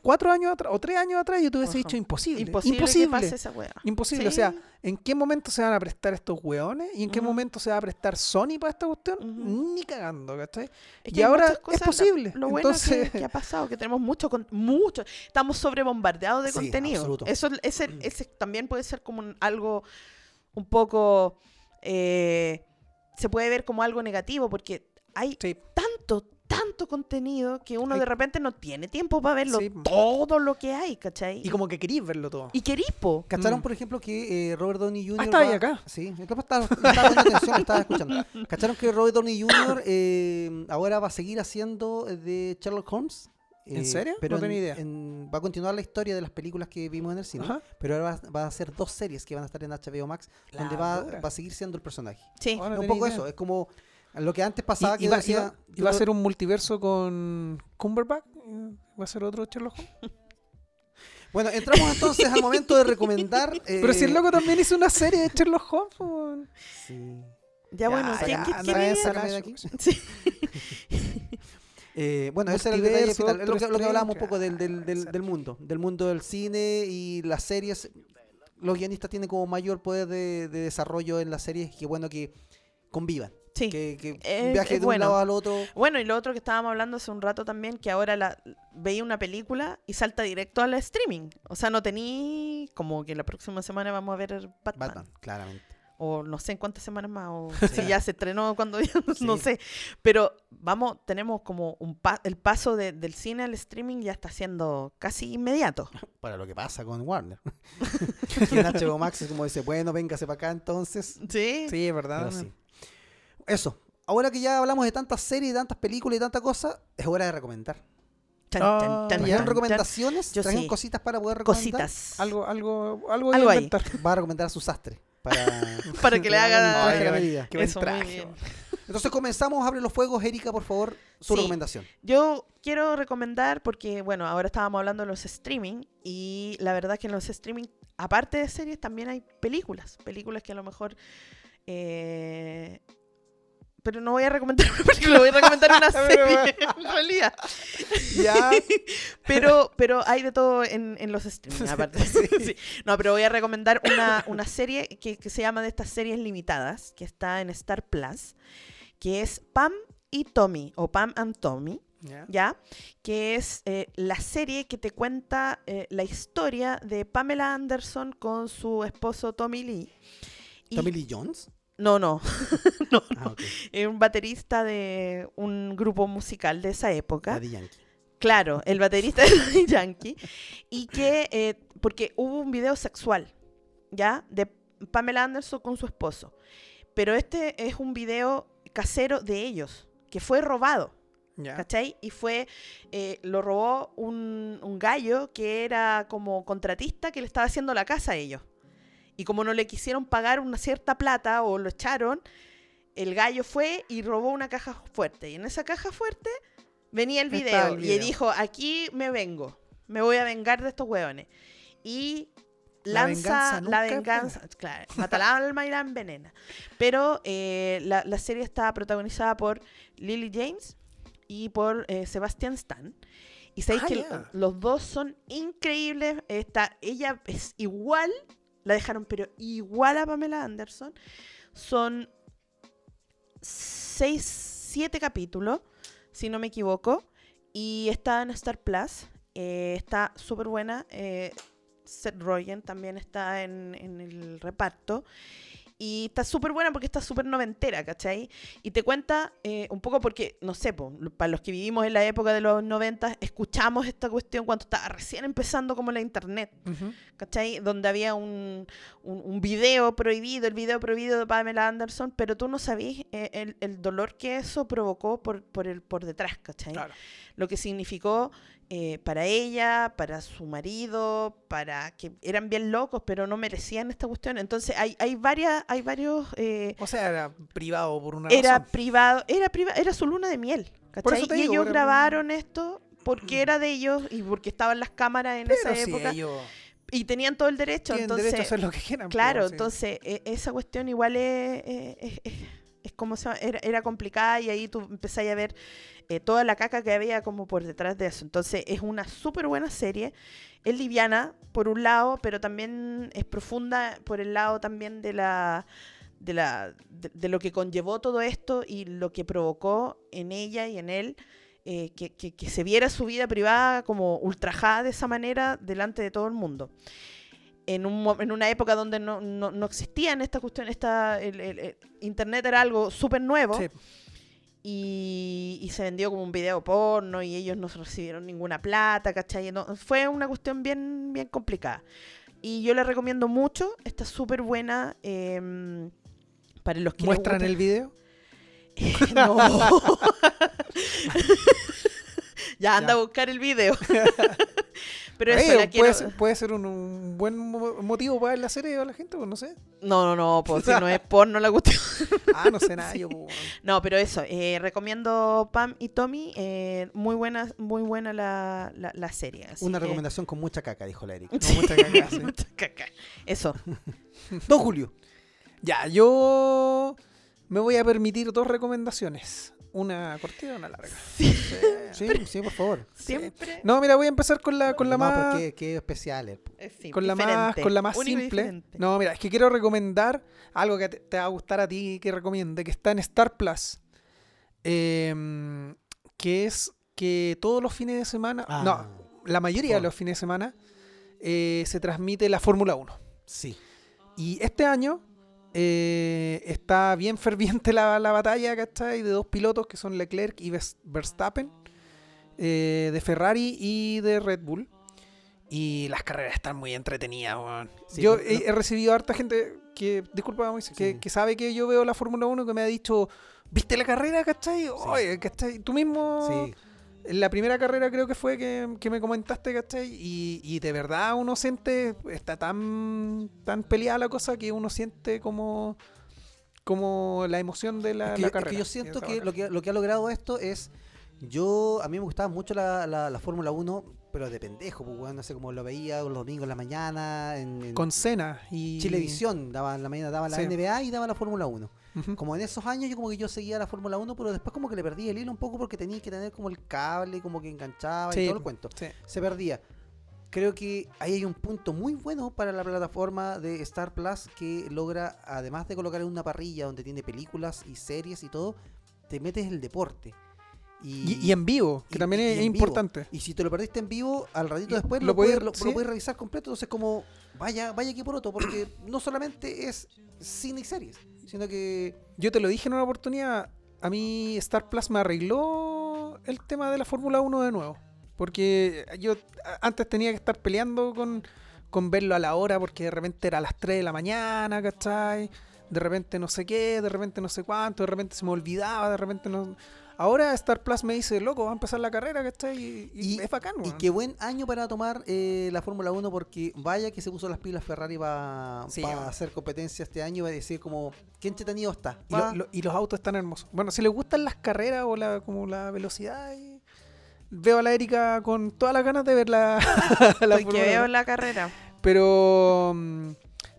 cuatro años atrás o tres años atrás, yo te hubiese dicho imposible. Imposible, Imposible. que pase esa wea. Imposible. O sea, ¿en qué momento se van a prestar estos weones? ¿Y en qué momento se va a prestar Sony para esta cuestión? Ni cagando, ¿cachai? Es Y que ahora es lo- posible. Lo, bueno que- que, ha pasado, que tenemos mucho, con- mucho, estamos sobrebombardeados de Sí, contenido. absoluto. Eso ese, ese también puede ser como un- algo un poco, eh, se puede ver como algo negativo, porque hay Sí. tanto, tanto contenido que uno Hay- de repente no tiene tiempo para verlo Sí. todo lo que hay, ¿cachai? Y como que queréis verlo todo. y queripo. ¿Cacharon, Mm. por ejemplo, que eh, Robert Downey Jr. Ah, estaba ahí va- acá. Sí, estaba, estaba atención, estaba escuchando. ¿Cacharon que Robert Downey Jr. eh, ahora va a seguir haciendo eh, de Sherlock Holmes? ¿En Eh, serio? Pero No tenía en- idea. en- va a continuar la historia de las películas que vimos en el cine, Ajá. pero ahora va, va a hacer dos series que van a estar en HBO Max, donde va, va a seguir siendo el personaje. Sí. Oh, no un poco idea. eso, es como lo que antes pasaba Y, que va, decía, va a ser un multiverso con Cumberbatch. Eh, ¿Va a ser otro Sherlock Holmes? Bueno, entramos entonces al momento de recomendar. Pero si el eh, loco también hizo una serie de Sherlock Holmes. sí. Ya, bueno, Ya. Sí. Eh, bueno, ese era el detalle final, lo que, lo que hablábamos un poco del, del, del- exacto. del mundo, del mundo del cine y las series. Los guionistas tienen como mayor poder de, de desarrollo en las series, que bueno que convivan, Sí. que, que Es- viaje de bueno. un lado al otro. Bueno, y lo otro que estábamos hablando hace un rato también, que ahora la, veía una película y salta directo al streaming. O sea, no tení como que la próxima semana vamos a ver Batman. Batman, claramente. O no sé en cuántas semanas más, o Sí. si ya se estrenó cuando no Sí. sé. Pero vamos, tenemos como un pa- el paso de- del cine al streaming ya está siendo casi inmediato. Para lo que pasa con Warner. que en HBO Max es como dice, bueno, véngase para acá entonces. Sí. Sí, es verdad. Pero sí. Eso. Ahora que ya hablamos de tantas series, de tantas películas y tanta cosa, es hora de recomendar. Chan, Ah, chan, chan, ¿Trajeron ya. chan, recomendaciones? Yo ¿Trajeron sí. cositas para poder recomendar? Cositas. Algo, algo, algo Algo ahí. Va a recomendar a su sastre. para, Para que le haga- Ay, buen Eso, muy traje. Entonces comenzamos, abre los fuegos, Erika, por favor, su Sí. recomendación. Yo quiero recomendar, porque bueno, ahora estábamos hablando de los streaming, y la verdad que en los streaming, aparte de series, también hay películas. Películas que a lo mejor. eh, pero no voy a recomendar una película, voy a recomendar una serie, en realidad. Ya. Pero, pero hay de todo en, en los streaming, aparte. Sí. No, pero voy a recomendar una, una serie que, que se llama de estas series limitadas, que está en Star Plus, que es Pam y Tommy, o Pam and Tommy. Ya. ¿ya? Que es eh, la serie que te cuenta eh, la historia de Pamela Anderson con su esposo Tommy Lee. Y- Tommy Lee Jones. No, no, Ah, ok. es un baterista de un grupo musical de esa época. Daddy Yankee. Claro, el baterista de Daddy Yankee. Y que, eh, porque hubo un video sexual, ¿ya? De Pamela Anderson con su esposo. Pero este es un video casero de ellos, que fue robado. Ya. ¿Cachai? Y fue, eh, lo robó un, un gallo que era como contratista que le estaba haciendo la casa a ellos. Y como no le quisieron pagar una cierta plata o lo echaron, el gallo fue y robó una caja fuerte. Y en esa caja fuerte venía el video. Y dijo, aquí me vengo. Me voy a vengar de estos hueones. Y La lanza venganza la venganza. Claro, mata la alma y la envenena. Pero eh, la, la serie está protagonizada por Lily James y por eh, Sebastian Stan. Y sabéis Ah, que los dos son increíbles. Está, ella es igual, la dejaron, pero igual a Pamela Anderson. Son seis, siete capítulos, si no me equivoco. Y está en Star Plus. eh, está súper buena. eh, Seth Rogen también está en, en el reparto. Y está súper buena porque está súper noventera, ¿cachai? Y te cuenta eh, un poco porque, no sé, po, para los que vivimos en la época de los 90, escuchamos esta cuestión cuando estaba recién empezando como la internet, Ujú. ¿cachai? Donde había un, un, un video prohibido, el video prohibido de Pamela Anderson, pero tú no sabías eh, el, el dolor que eso provocó por, por, el, por detrás, ¿cachai? Claro. lo que significó eh, para ella, para su marido, para que eran bien locos, pero no merecían esta cuestión. Entonces hay, hay varias, hay varios eh, O sea, era privado por una era razón. privado, era priva- era su luna de miel, ¿cachai? y digo, ellos grabaron esto porque era de ellos y porque estaban las cámaras en Pero esa sí, época ellos y tenían todo el derecho. tienen entonces, derecho a hacer lo que quieran. Claro, pues, sí. entonces e- esa cuestión igual es, es, llama, era, complicada y ahí tú empezás a ver eh, toda la caca que había como por detrás de eso. Entonces es una súper buena serie. Es liviana por un lado, pero también es profunda por el lado también de la de, la, de, lo que conllevó todo esto y lo que provocó en ella y en él eh, que- que se viera su vida privada como ultrajada de esa manera delante de todo el mundo en, un, en una época donde no, no, no existían estas cuestiones, esta, el, el- el internet era algo súper nuevo Sí. y, y se vendió como un video porno y ellos no recibieron ninguna plata, ¿cachai? No, fue una cuestión bien, bien complicada. Y yo la recomiendo mucho, está súper buena. em, para los que les ¿Muestran el video? no. ya anda Ya. a buscar el video. Pero eso, Oye, la quiero- puede, ser, puede ser un, un buen mo- motivo para la serie a la gente, pues no sé. No, no, no, pues si no es porno la cuestión. Ah, no sé nada, yo. pues, No, pero eso, eh, recomiendo Pam y Tommy. eh, muy buena, muy buena la, la, la serie. Una que- recomendación con mucha caca, dijo la mucha caca, sí. Mucha caca. Eso. Don Julio. Ya, yo me voy a permitir dos recomendaciones. Una cortita y una larga. Sí, sí, por favor. Siempre. No, mira, voy a empezar con la, con la no, más... qué, qué especial. eh. sí, con la más, con la más simple. No, mira, es que quiero recomendar algo que te, te va a gustar a ti que recomiende, que está en Star Plus. Em, que es que todos los fines de semana, Ah, no, la mayoría de por- los fines de semana eh, se transmite la Fórmula 1. Sí. Y este año eh, está bien ferviente la, la batalla, ¿cachai? De dos pilotos que son Leclerc y Vers- Verstappen, eh, de Ferrari y de Red Bull. Y las carreras están muy entretenidas, weón. Sí, yo no- he, recibido harta gente que, disculpa, que, Sí. que sabe que yo veo la Fórmula 1 que me ha dicho, ¿viste la carrera, cachai? Oye, ¿cachai? Tú mismo Sí. La primera carrera creo que fue que, que me comentaste, ¿cachai? Y, y de verdad uno siente, está tan, tan peleada la cosa que uno siente como, como la emoción de la, Es que, la yo- es que carrera. yo siento que lo, que lo que ha logrado esto es. Yo, a mí me gustaba mucho la, la, la Fórmula 1, pero de pendejo, pues, weón, no sé cómo lo veía los domingos en la mañana, en, en Con Cena y... Chilevisión, daba en la mañana daba la Sí. NBA y daba la Fórmula 1. Como en esos años yo como que yo seguía la Fórmula 1, pero después como que le perdí el hilo un poco porque tenía que tener como el cable, como que enganchaba y Sí, todo el cuento. sí. Se perdía. Creo que ahí hay un punto muy bueno para la plataforma de Star Plus que logra, además de colocar en una parrilla donde tiene películas y series y todo, te metes el deporte. Y, y en vivo, que y- también y es en vivo. importante. Y si te lo perdiste en vivo, al ratito después lo lo, puedes, lo, sí. lo puedes revisar completo. Entonces, como, vaya, vaya aquí por otro, porque no solamente es cine y series, sino que. Yo te lo dije en una oportunidad, a mí Star Plus me arregló el tema de la Fórmula 1 de nuevo. Porque yo antes tenía que estar peleando con, con verlo a la hora porque de repente era a las 3 de la mañana, ¿cachai? De repente no sé qué, de repente no sé cuánto, de repente se me olvidaba, de repente no... Ahora Star Plus me dice, loco, va a empezar la carrera, ¿cachai? Y, y Y- es bacán, Y qué buen año para tomar eh, la Fórmula 1, porque vaya que se puso las pilas Ferrari para Sí, hacer competencia este año. Va a decir, como, qué entretenido está. Y, lo- Va- lo- y los autos están hermosos. Bueno, si les gustan las carreras o la, como la velocidad, y- veo a la Erika con todas las ganas de ver la, la Porque veo la carrera. Pero,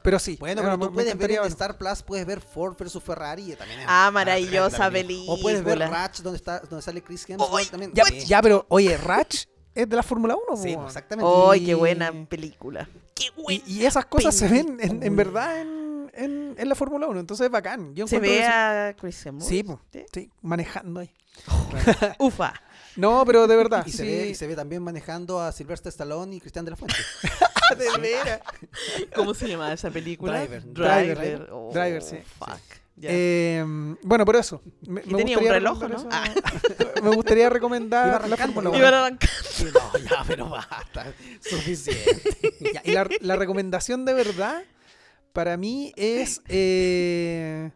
pero sí. Bueno, pero tú puedes ver en. Star Plus, puedes ver Ford versus Ferrari. y También es Ah, maravillosa película. O puedes ver Ratch, donde, está, donde sale Chris Hemsworth también. Ya, Sí. ya, pero oye, Ratch es de la Fórmula 1. Sí, po. exactamente. ¡Ay, qué buena película! ¡Qué Y, y esas cosas se ven en, en verdad en, en- en la Fórmula 1. Entonces es bacán. Yo ¿Se ve a Chris Hemsworth? Sí, po. ¿Sí? sí, manejando ahí. Ufa. No, pero de verdad. Y se, sí. ve, y se ve también manejando a Sylvester Stallone y Cristian de la Fuente. de veras. ¿Cómo se llama esa película? Driver. Driver. Driver. Oh, Driver, sí. Fuck. Eh, bueno, por eso. Me, Y tenía un reloj, ¿no? eso. me gustaría Iba recomendar la arrancando, Fórmula ¿no? Iban 1. a arrancar. Sí, no, ya, pero basta. Suficiente. Ya, y la, la recomendación de verdad para mí es. eh,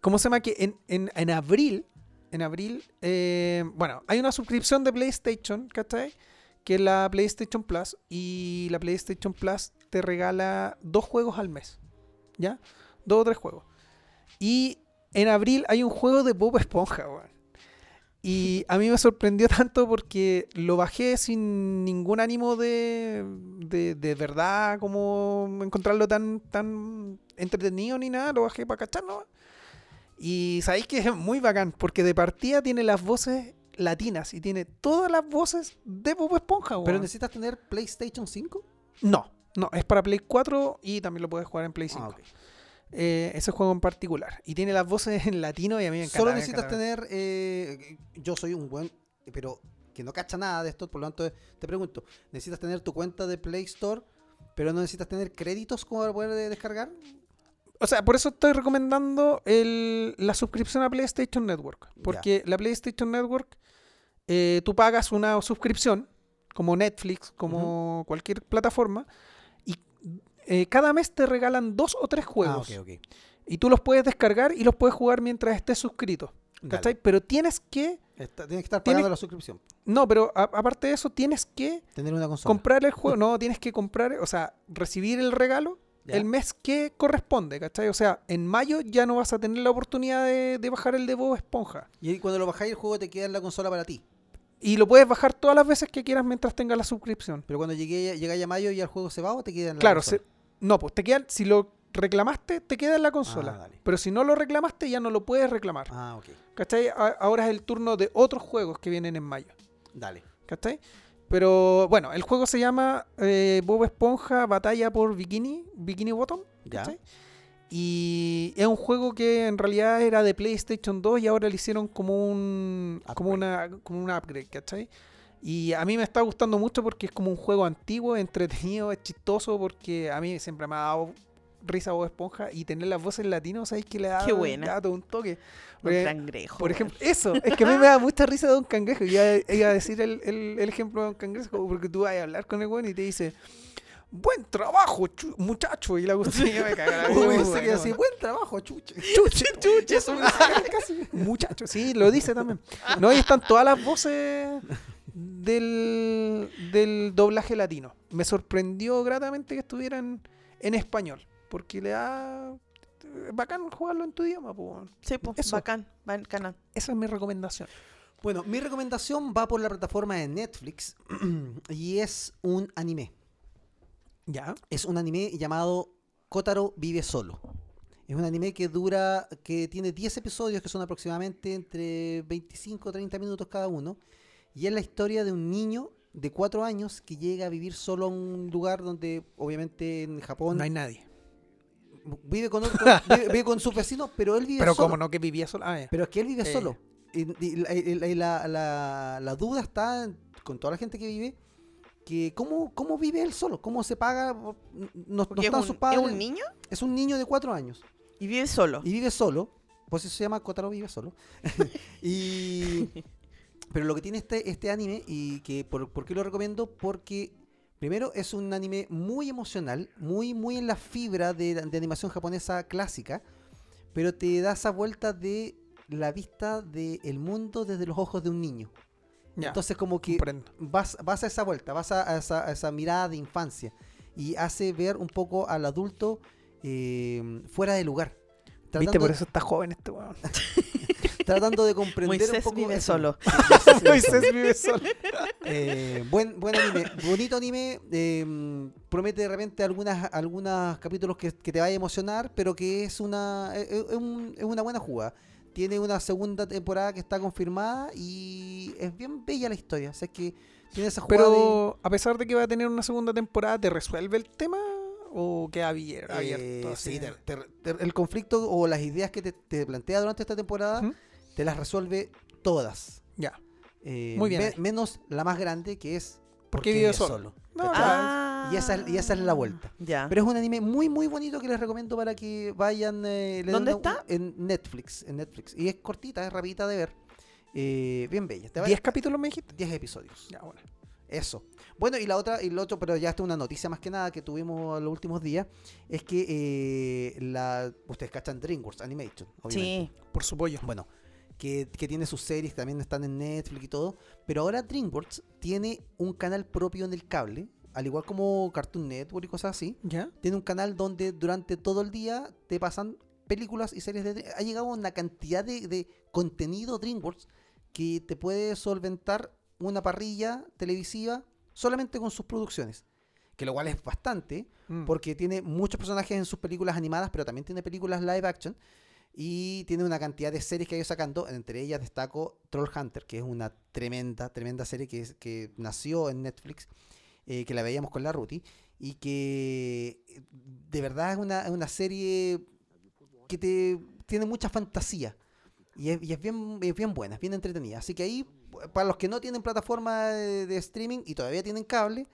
¿Cómo se llama? Que en, en, en abril. En abril. eh, bueno, hay una suscripción de PlayStation, ¿cachai? Que es la PlayStation Plus. Y la PlayStation Plus te regala dos juegos al mes. ¿Ya? Dos o tres juegos. Y en abril hay un juego de Bob Esponja, weón. Y a mí me sorprendió tanto porque lo bajé sin ningún ánimo de, de, de verdad, como encontrarlo tan, tan entretenido ni nada. Lo bajé para cachar, ¿no? Y sabéis que es muy bacán porque de partida tiene las voces latinas y tiene todas las voces de Bob Esponja, weón. ¿Pero necesitas tener PlayStation 5? No, no, es para Play 4 y también lo puedes jugar en Play 5. Ah. Eh, ese juego en particular. Y tiene las voces en latino y a mí me encanta. Solo necesitas tener. eh, yo soy un buen. Pero que no cacha nada de esto, por lo tanto te pregunto: ¿necesitas tener tu cuenta de Play Store, pero no necesitas tener créditos como para poder eh, descargar? O sea, por eso estoy recomendando el- la suscripción a PlayStation Network. Porque la PlayStation Network, eh, tú pagas una suscripción, como Netflix, como cualquier plataforma, y eh, cada mes te regalan dos o tres juegos. Ah, ok, ok. Y tú los puedes descargar y los puedes jugar mientras estés suscrito. ¿cachai? Pero tienes que... Está- tienes que estar Tienes- pagando la suscripción. No, pero a- aparte de eso, tienes que Tener una consola. comprar el juego. No, tienes que comprar, o sea, recibir el regalo El mes que corresponde, ¿cachai? O sea, en mayo ya no vas a tener la oportunidad de, de bajar el de Bob Esponja. Y cuando lo bajáis, el juego te queda en la consola para ti. Y lo puedes bajar todas las veces que quieras mientras tengas la suscripción. Pero cuando llegue, llegáis a mayo y el juego se va o te queda en la Claro, consola. se- no, pues te queda, si lo reclamaste, te queda en la consola. Ah. Pero si no lo reclamaste, ya no lo puedes reclamar. Ah, ok. ¿Cachai? A- Ahora es el turno de otros juegos que vienen en mayo. Dale. ¿Cachai? Pero bueno, el juego se llama eh, Bob Esponja Batalla por Bikini, Bikini Bottom. Y es un juego que en realidad era de PlayStation 2 y ahora le hicieron como un como una como un upgrade, ¿cachai? Y a mí me está gustando mucho porque es como un juego antiguo, entretenido, es chistoso porque a mí siempre me ha dado risa Bob Esponja y tener las voces latinas, ¿sabes? Que le da, Qué buena. le da todo un toque. Un cangrejo. por ejemplo, eso, es que a mí me da mucha risa Don Cangrejo. Yo iba, iba a decir el, el- el ejemplo de Don Cangrejo, porque tú vas a hablar con el weón y te dice: buen trabajo, chu- muchacho. Y la que me caga Uy, así, buen trabajo, chuche. Chuche, chuche, Eso me casi. Muchacho, sí, lo dice también. No, ahí están todas las voces del, del doblaje latino. Me sorprendió gratamente que estuvieran en español, porque le da... es bacán jugarlo en tu idioma, pues. Sí, pues, Eso. bacán, bacán. Esa es mi recomendación. Bueno, mi recomendación va por la plataforma de Netflix y es un anime. ¿Ya? Es un anime llamado Kotaro vive solo. Es un anime que dura, que tiene 10 episodios que son aproximadamente entre 25 o 30 minutos cada uno. Y es la historia de un niño de 4 años que llega a vivir solo a un lugar donde, obviamente en Japón, No hay nadie. Vive, con otro- vive, vive con sus vecinos, pero él vive Pero solo. como no que vivía solo. Ah. Pero es que él vive Eh. solo. Y, y la, y la- y la- la- la duda está en- con toda la gente que vive, que cómo, cómo vive él solo, cómo se paga, no, no es están un, sus es padres. un niño Es un niño de cuatro años y vive solo. y vive solo, pues eso se llama Kotaro vive solo. y pero lo que tiene este, este anime y que por, ¿por qué lo recomiendo? Porque primero es un anime muy emocional, muy muy en la fibra de, de animación japonesa clásica, pero te da esa vuelta de la vista del mundo desde los ojos de un niño. Ya, Entonces como que comprendo. vas, vas a esa vuelta, vas a, a esa, a esa mirada de infancia y hace ver un poco al adulto eh, fuera de lugar. ¿Viste? Por eso está joven este weón. tratando de comprender un Moisés poco vive eso. solo. Moisés vive solo. Moisés vive solo. Eh, buen, buen anime, bonito anime. eh, promete de repente algunas, algunos capítulos que, que te vaya a emocionar, pero que es una, es, es un- es una buena jugada. Tiene una segunda temporada que está confirmada y es bien bella la historia. O sea, es que tiene esa jugada de- Pero a pesar de que va a tener una segunda temporada, ¿te resuelve el tema o queda abier- abierto? Eh, así? sí, te- te- te- el conflicto o las ideas que te, te plantea durante esta temporada. Te las resuelve todas. Ya. Eh, Muy bien me- menos la más grande que es ¿Por qué vive solo? No, ¿Cachai? Ah, Y esa- y esa es la vuelta. Ya. Pero es un anime muy muy bonito que les recomiendo para que vayan. eh, ¿Dónde está? En Netflix, en Netflix. Y es cortita, es rapidita de ver. Eh, bien bella. Te va- ¿10 capítulos me dijiste? 10 episodios. Ya, bueno. Eso. Bueno, y la otra, y lo otro, pero ya está una noticia más que nada que tuvimos los últimos días, es que eh, la, ustedes cachan DreamWorks Animation, obviamente. Sí. Por su pollo. Bueno, que, que tiene sus series, que también están en Netflix y todo, pero ahora DreamWorks tiene un canal propio en el cable, al igual como Cartoon Network y cosas así, ¿Ya? tiene un canal donde durante todo el día te pasan películas y series de... Ha llegado una cantidad de, de contenido DreamWorks que te puede solventar una parrilla televisiva solamente con sus producciones. Que lo cual es bastante, Mm. porque tiene muchos personajes en sus películas animadas, pero también tiene películas live action. Y tiene una cantidad de series que ha ido sacando. Entre ellas destaco Troll Hunter, que es una tremenda, tremenda serie que, es- que nació en Netflix, eh, que la veíamos con la Ruti. Y que de verdad es una, es una serie que te tiene mucha fantasía. Y es, y es bien, es bien buena, es bien entretenida. Así que ahí, para los que no tienen plataforma de streaming y todavía tienen cable,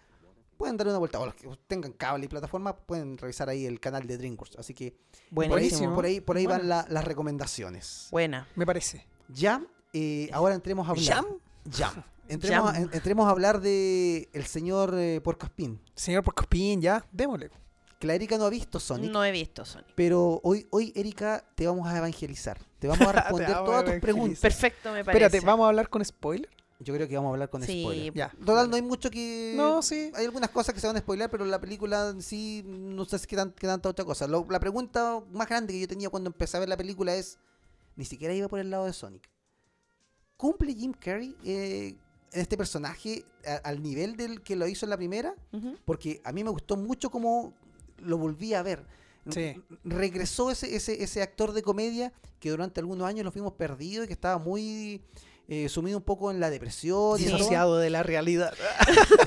pueden darle una vuelta. O los que tengan cable y plataforma, pueden revisar ahí el canal de DreamWorks. Así que por ahí, Buenísimo. por ahí, por ahí van la- las recomendaciones. Buena. Me parece. Ya, eh, ahora entremos a hablar. ¿Jam? Jam. Entremos, Jam. a, en- entremos a hablar de el señor eh, Porcospín. Señor Porcospín, ya, démosle. Que la Erika no ha visto Sonic. No he visto Sonic. Pero hoy, hoy, Erika, te vamos a evangelizar. Te vamos a responder vamos a todas tus preguntas. Perfecto, me parece. Espérate, ¿vamos a hablar con spoiler? Yo creo que vamos a hablar con Sí, spoiler. Ya. Total, no hay mucho que. No, sí. Hay algunas cosas que se van a spoiler, pero la película en sí no sé si qué, tan- qué tanta otra cosa. Lo- la pregunta más grande que yo tenía cuando empecé a ver la película es: ni siquiera iba por el lado de Sonic. ¿Cumple Jim Carrey eh, en este personaje a- al nivel del que lo hizo en la primera? Porque a mí me gustó mucho como lo volví a ver. Sí. Regresó ese, ese, ese actor de comedia que durante algunos años lo fuimos perdido y que estaba muy eh, sumido un poco en la depresión. todo. Disociado de la realidad.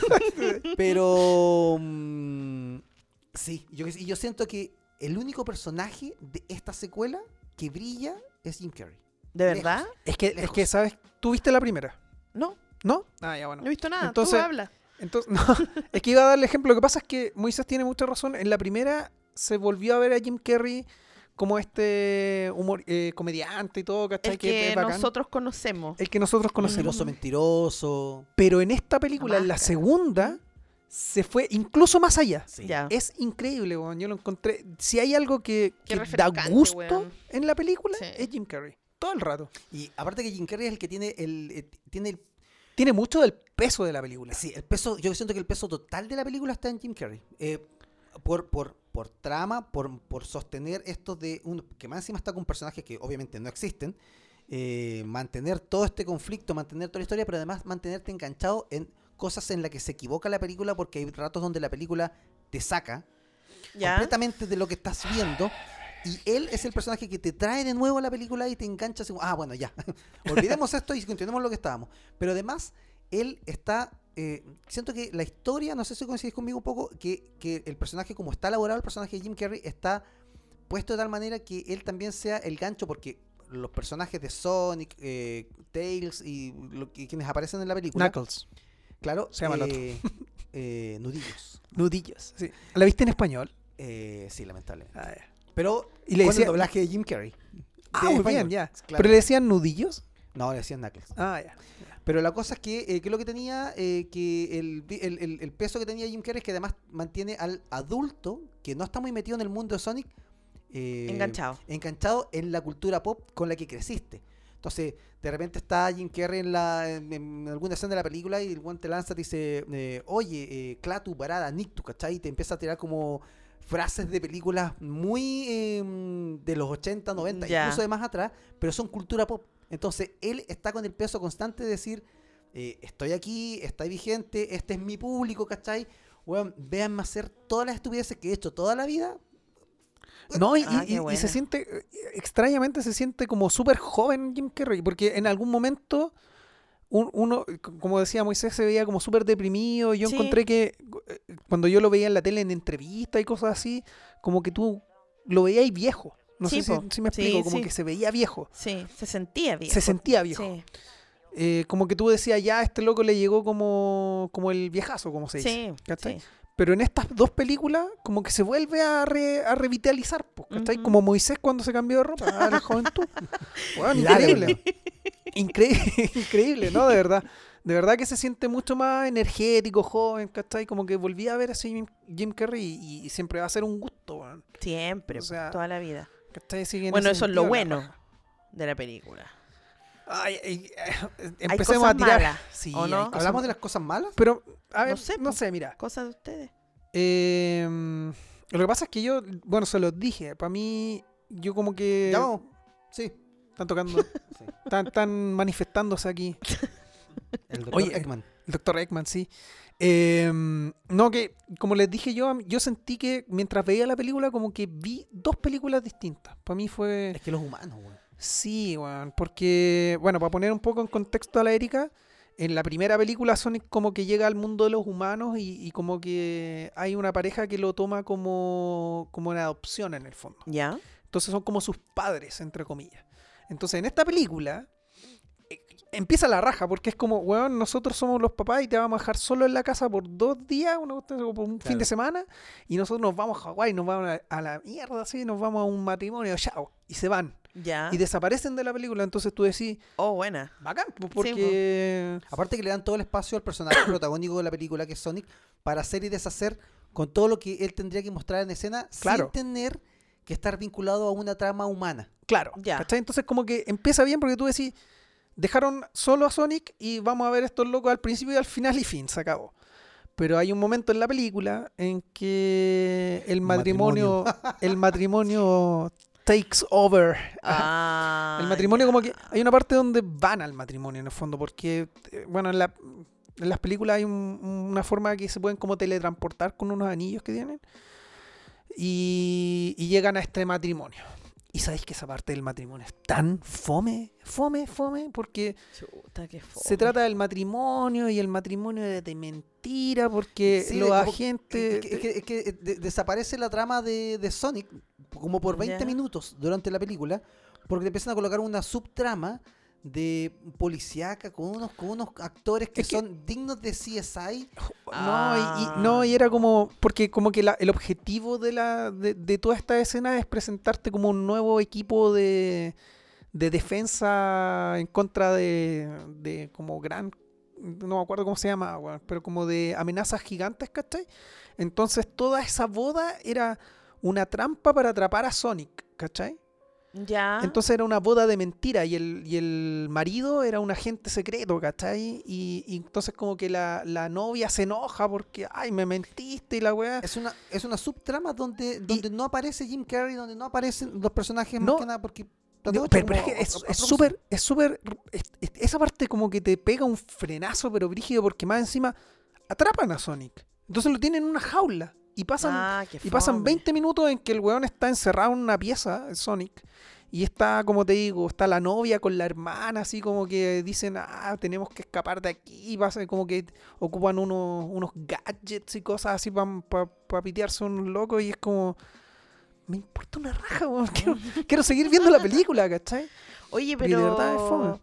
Pero mm, sí, yo, y yo siento que el único personaje de esta secuela que brilla es Jim Carrey. ¿De verdad? Es que, es que, ¿sabes? ¿Tú viste la primera? No, ¿No? Ah, ya, bueno. no he visto nada. Entonces- Tú habla. Entonces, no, es que iba a darle ejemplo. Lo que pasa es que Moisés tiene mucha razón. En la primera se volvió a ver a Jim Carrey como este humor, eh, comediante y todo, ¿cachai? El que nosotros conocemos. El que nosotros conocemos. Celoso, mentiroso. Pero en esta película, en la segunda, se fue incluso más allá. Sí. Es increíble, weón. Yo lo encontré. Si hay algo que, da gusto weón. en la película, Sí. es Jim Carrey. Todo el rato. Y aparte que Jim Carrey es el que tiene el, eh, tiene el Tiene mucho del peso de la película. Sí, el peso, yo siento que el peso total de la película está en Jim Carrey. Eh, por, por, por trama, por, por sostener esto de un, que más encima está con personajes que obviamente no existen, eh, mantener todo este conflicto, mantener toda la historia, pero además mantenerte enganchado en cosas en las que se equivoca la película porque hay ratos donde la película te saca ¿Ya? completamente de lo que estás viendo. Y él es el personaje que te trae de nuevo a la película y te engancha así ah, bueno, ya. Olvidemos esto y continuemos lo que estábamos. Pero además, él está. Eh, siento que la historia, no sé si coincidís conmigo un poco, que, que el personaje, como está elaborado, el personaje de Jim Carrey, está puesto de tal manera que él también sea el gancho, porque los personajes de Sonic, eh, Tails y lo que- quienes aparecen en la película, Knuckles. claro, Se llama el otro. eh, eh, nudillos. Nudillos. Sí. ¿La viste en español? Eh, sí, lamentablemente. Ah, ya. Pero Y le decía- el doblaje de Jim Carrey. Ah, muy bien, ya. Claro. ¿Pero le decían nudillos? No, le decían Knuckles. Ah, ya. Pero la cosa es que, eh, que lo que tenía, eh, que el, vi- el- el- el peso que tenía Jim Carrey es que además mantiene al adulto, que no está muy metido en el mundo de Sonic, eh, Enganchado. enganchado en la cultura pop con la que creciste. Entonces, de repente está Jim Carrey en, la, en, en alguna escena de la película y el guante lanza y te dice, eh, oye, eh, Clatu, parada, Nictu, ¿cachai? Y te empieza a tirar como frases de películas muy eh, de los 80, 90, Ya. incluso de más atrás, pero son cultura pop. Entonces, él está con el peso constante de decir, eh, estoy aquí, está vigente, este es mi público, ¿cachai? Weón, véanme hacer todas las estupideces que he hecho toda la vida. No, y, Ah, y- qué y- y buena. se siente, extrañamente se siente como súper joven Jim Carrey, porque en algún momento un- uno, como decía Moisés, se veía como súper deprimido. y Yo Sí. encontré que eh, cuando yo lo veía en la tele en entrevistas y cosas así, como que tú lo veías viejo. No Sí, sé si, me Sí, explico, como sí. que se veía viejo. Sí, se sentía bien. Se sentía viejo. Sí, Eh, como que tú decías, ya, a este loco le llegó como, como el viejazo, como se dice. sí, ¿cachai? sí. Pero en estas dos películas, como que se vuelve a, re- a revitalizar, ¿cachai? Ujú. Como Moisés cuando se cambió de ropa, a la juventud. Increíble. Increíble, increíble, ¿no? De verdad. De verdad que se siente mucho más energético, joven, ¿cachai? Como que volví a ver a ese Jim, Jim Carrey y, y siempre va a ser un gusto. Siempre, O sea, toda la vida. Bueno, eso es lo la bueno de la película. Ay, ay, eh, Hay empecemos cosas a tirar. malas, Sí, ¿o no? cosas ¿Hablamos de las cosas malas? Pero, a ver, No sé, no sé, mira. Cosas de ustedes. Eh, lo que pasa es que yo, bueno, se los dije, para mí, yo como que... ¿Ya vamos? Sí. Están tocando, Sí. están, están manifestándose aquí. El doctor Oye, Ekman. El doctor Ekman, sí. Eh, no, que como les dije yo, yo sentí que mientras veía la película, como que vi dos películas distintas. Para mí fue... Es que los humanos, weón. Sí, weón, porque, bueno, para poner un poco en contexto a la Erika, en la primera película Sonic como que llega al mundo de los humanos y, y como que hay una pareja que lo toma como, como una adopción en el fondo. ¿Ya? Entonces son como sus padres, entre comillas. Entonces en esta película empieza la raja porque es como, weón, nosotros somos los papás y te vamos a dejar solo en la casa por dos días, una por un fin de semana, y nosotros nos vamos a Hawái, nos vamos a, a la mierda, así, nos vamos a un matrimonio, chao, y se van. ¿Ya? Y desaparecen de la película, entonces tú decís, Oh, buena. bacán, Sí, porque... Aparte que le dan todo el espacio al personaje protagónico de la película, que es Sonic, para hacer y deshacer con todo lo que él tendría que mostrar en escena Claro. sin tener que estar vinculado a una trama humana. Claro, Ya. ¿cachai? Entonces como que empieza bien porque tú decís, dejaron solo a Sonic y vamos a ver estos locos al principio y al final y fin, se acabó. Pero hay un momento en la película en que el matrimonio, el matrimonio takes over. Ah, el matrimonio como que hay una parte donde van al matrimonio en el fondo, porque eh, bueno, en, la- en las películas hay un- una forma que se pueden como teletransportar con unos anillos que tienen y, y llegan a este matrimonio. Y sabéis que esa parte del matrimonio es tan fome, fome, fome, porque Chuta, qué fome. se trata del matrimonio y el matrimonio es de mentira, porque Sí, los agentes... Es que, es que- eh, de- desaparece la trama de, de Sonic como por 20 Ya. minutos durante la película, porque te empiezan a colocar una subtrama de policíaca con unos, con unos actores que Es que- son dignos de CSI. No, y, y- Ah. no, y era como, porque como que la- el objetivo de, la, de, de toda esta escena es presentarte como un nuevo equipo de, de defensa en contra de, de como gran no me acuerdo cómo se llama, pero como de amenazas gigantes, ¿cachai? Entonces toda esa boda era una trampa para atrapar a Sonic, ¿cachai? Ya. Entonces era una boda de mentira y el, y el marido era un agente secreto, ¿cachai? Y, y entonces como que la, la novia se enoja porque, ay, me mentiste y la weá. Es una, es una subtrama donde, donde no aparece Jim Carrey, donde no aparecen los personajes No. más que nada porque... No, de pero, hecho, pero es que súper, es súper, es- es- esa parte como que te pega un frenazo, pero brígido, porque más encima atrapan a Sonic. Entonces lo tienen en una jaula y pasan, Ah, y pasan fome. 20 minutos en que el weón está encerrado en una pieza, Sonic, y está, como te digo, está la novia con la hermana, así como que dicen, ah, tenemos que escapar de aquí, y como que ocupan unos, unos gadgets y cosas así para pitearse unos locos, y es como... Me importa una raja, weón. Quiero, quiero seguir viendo la película, ¿cachai? Oye, de pero. verdad es fome.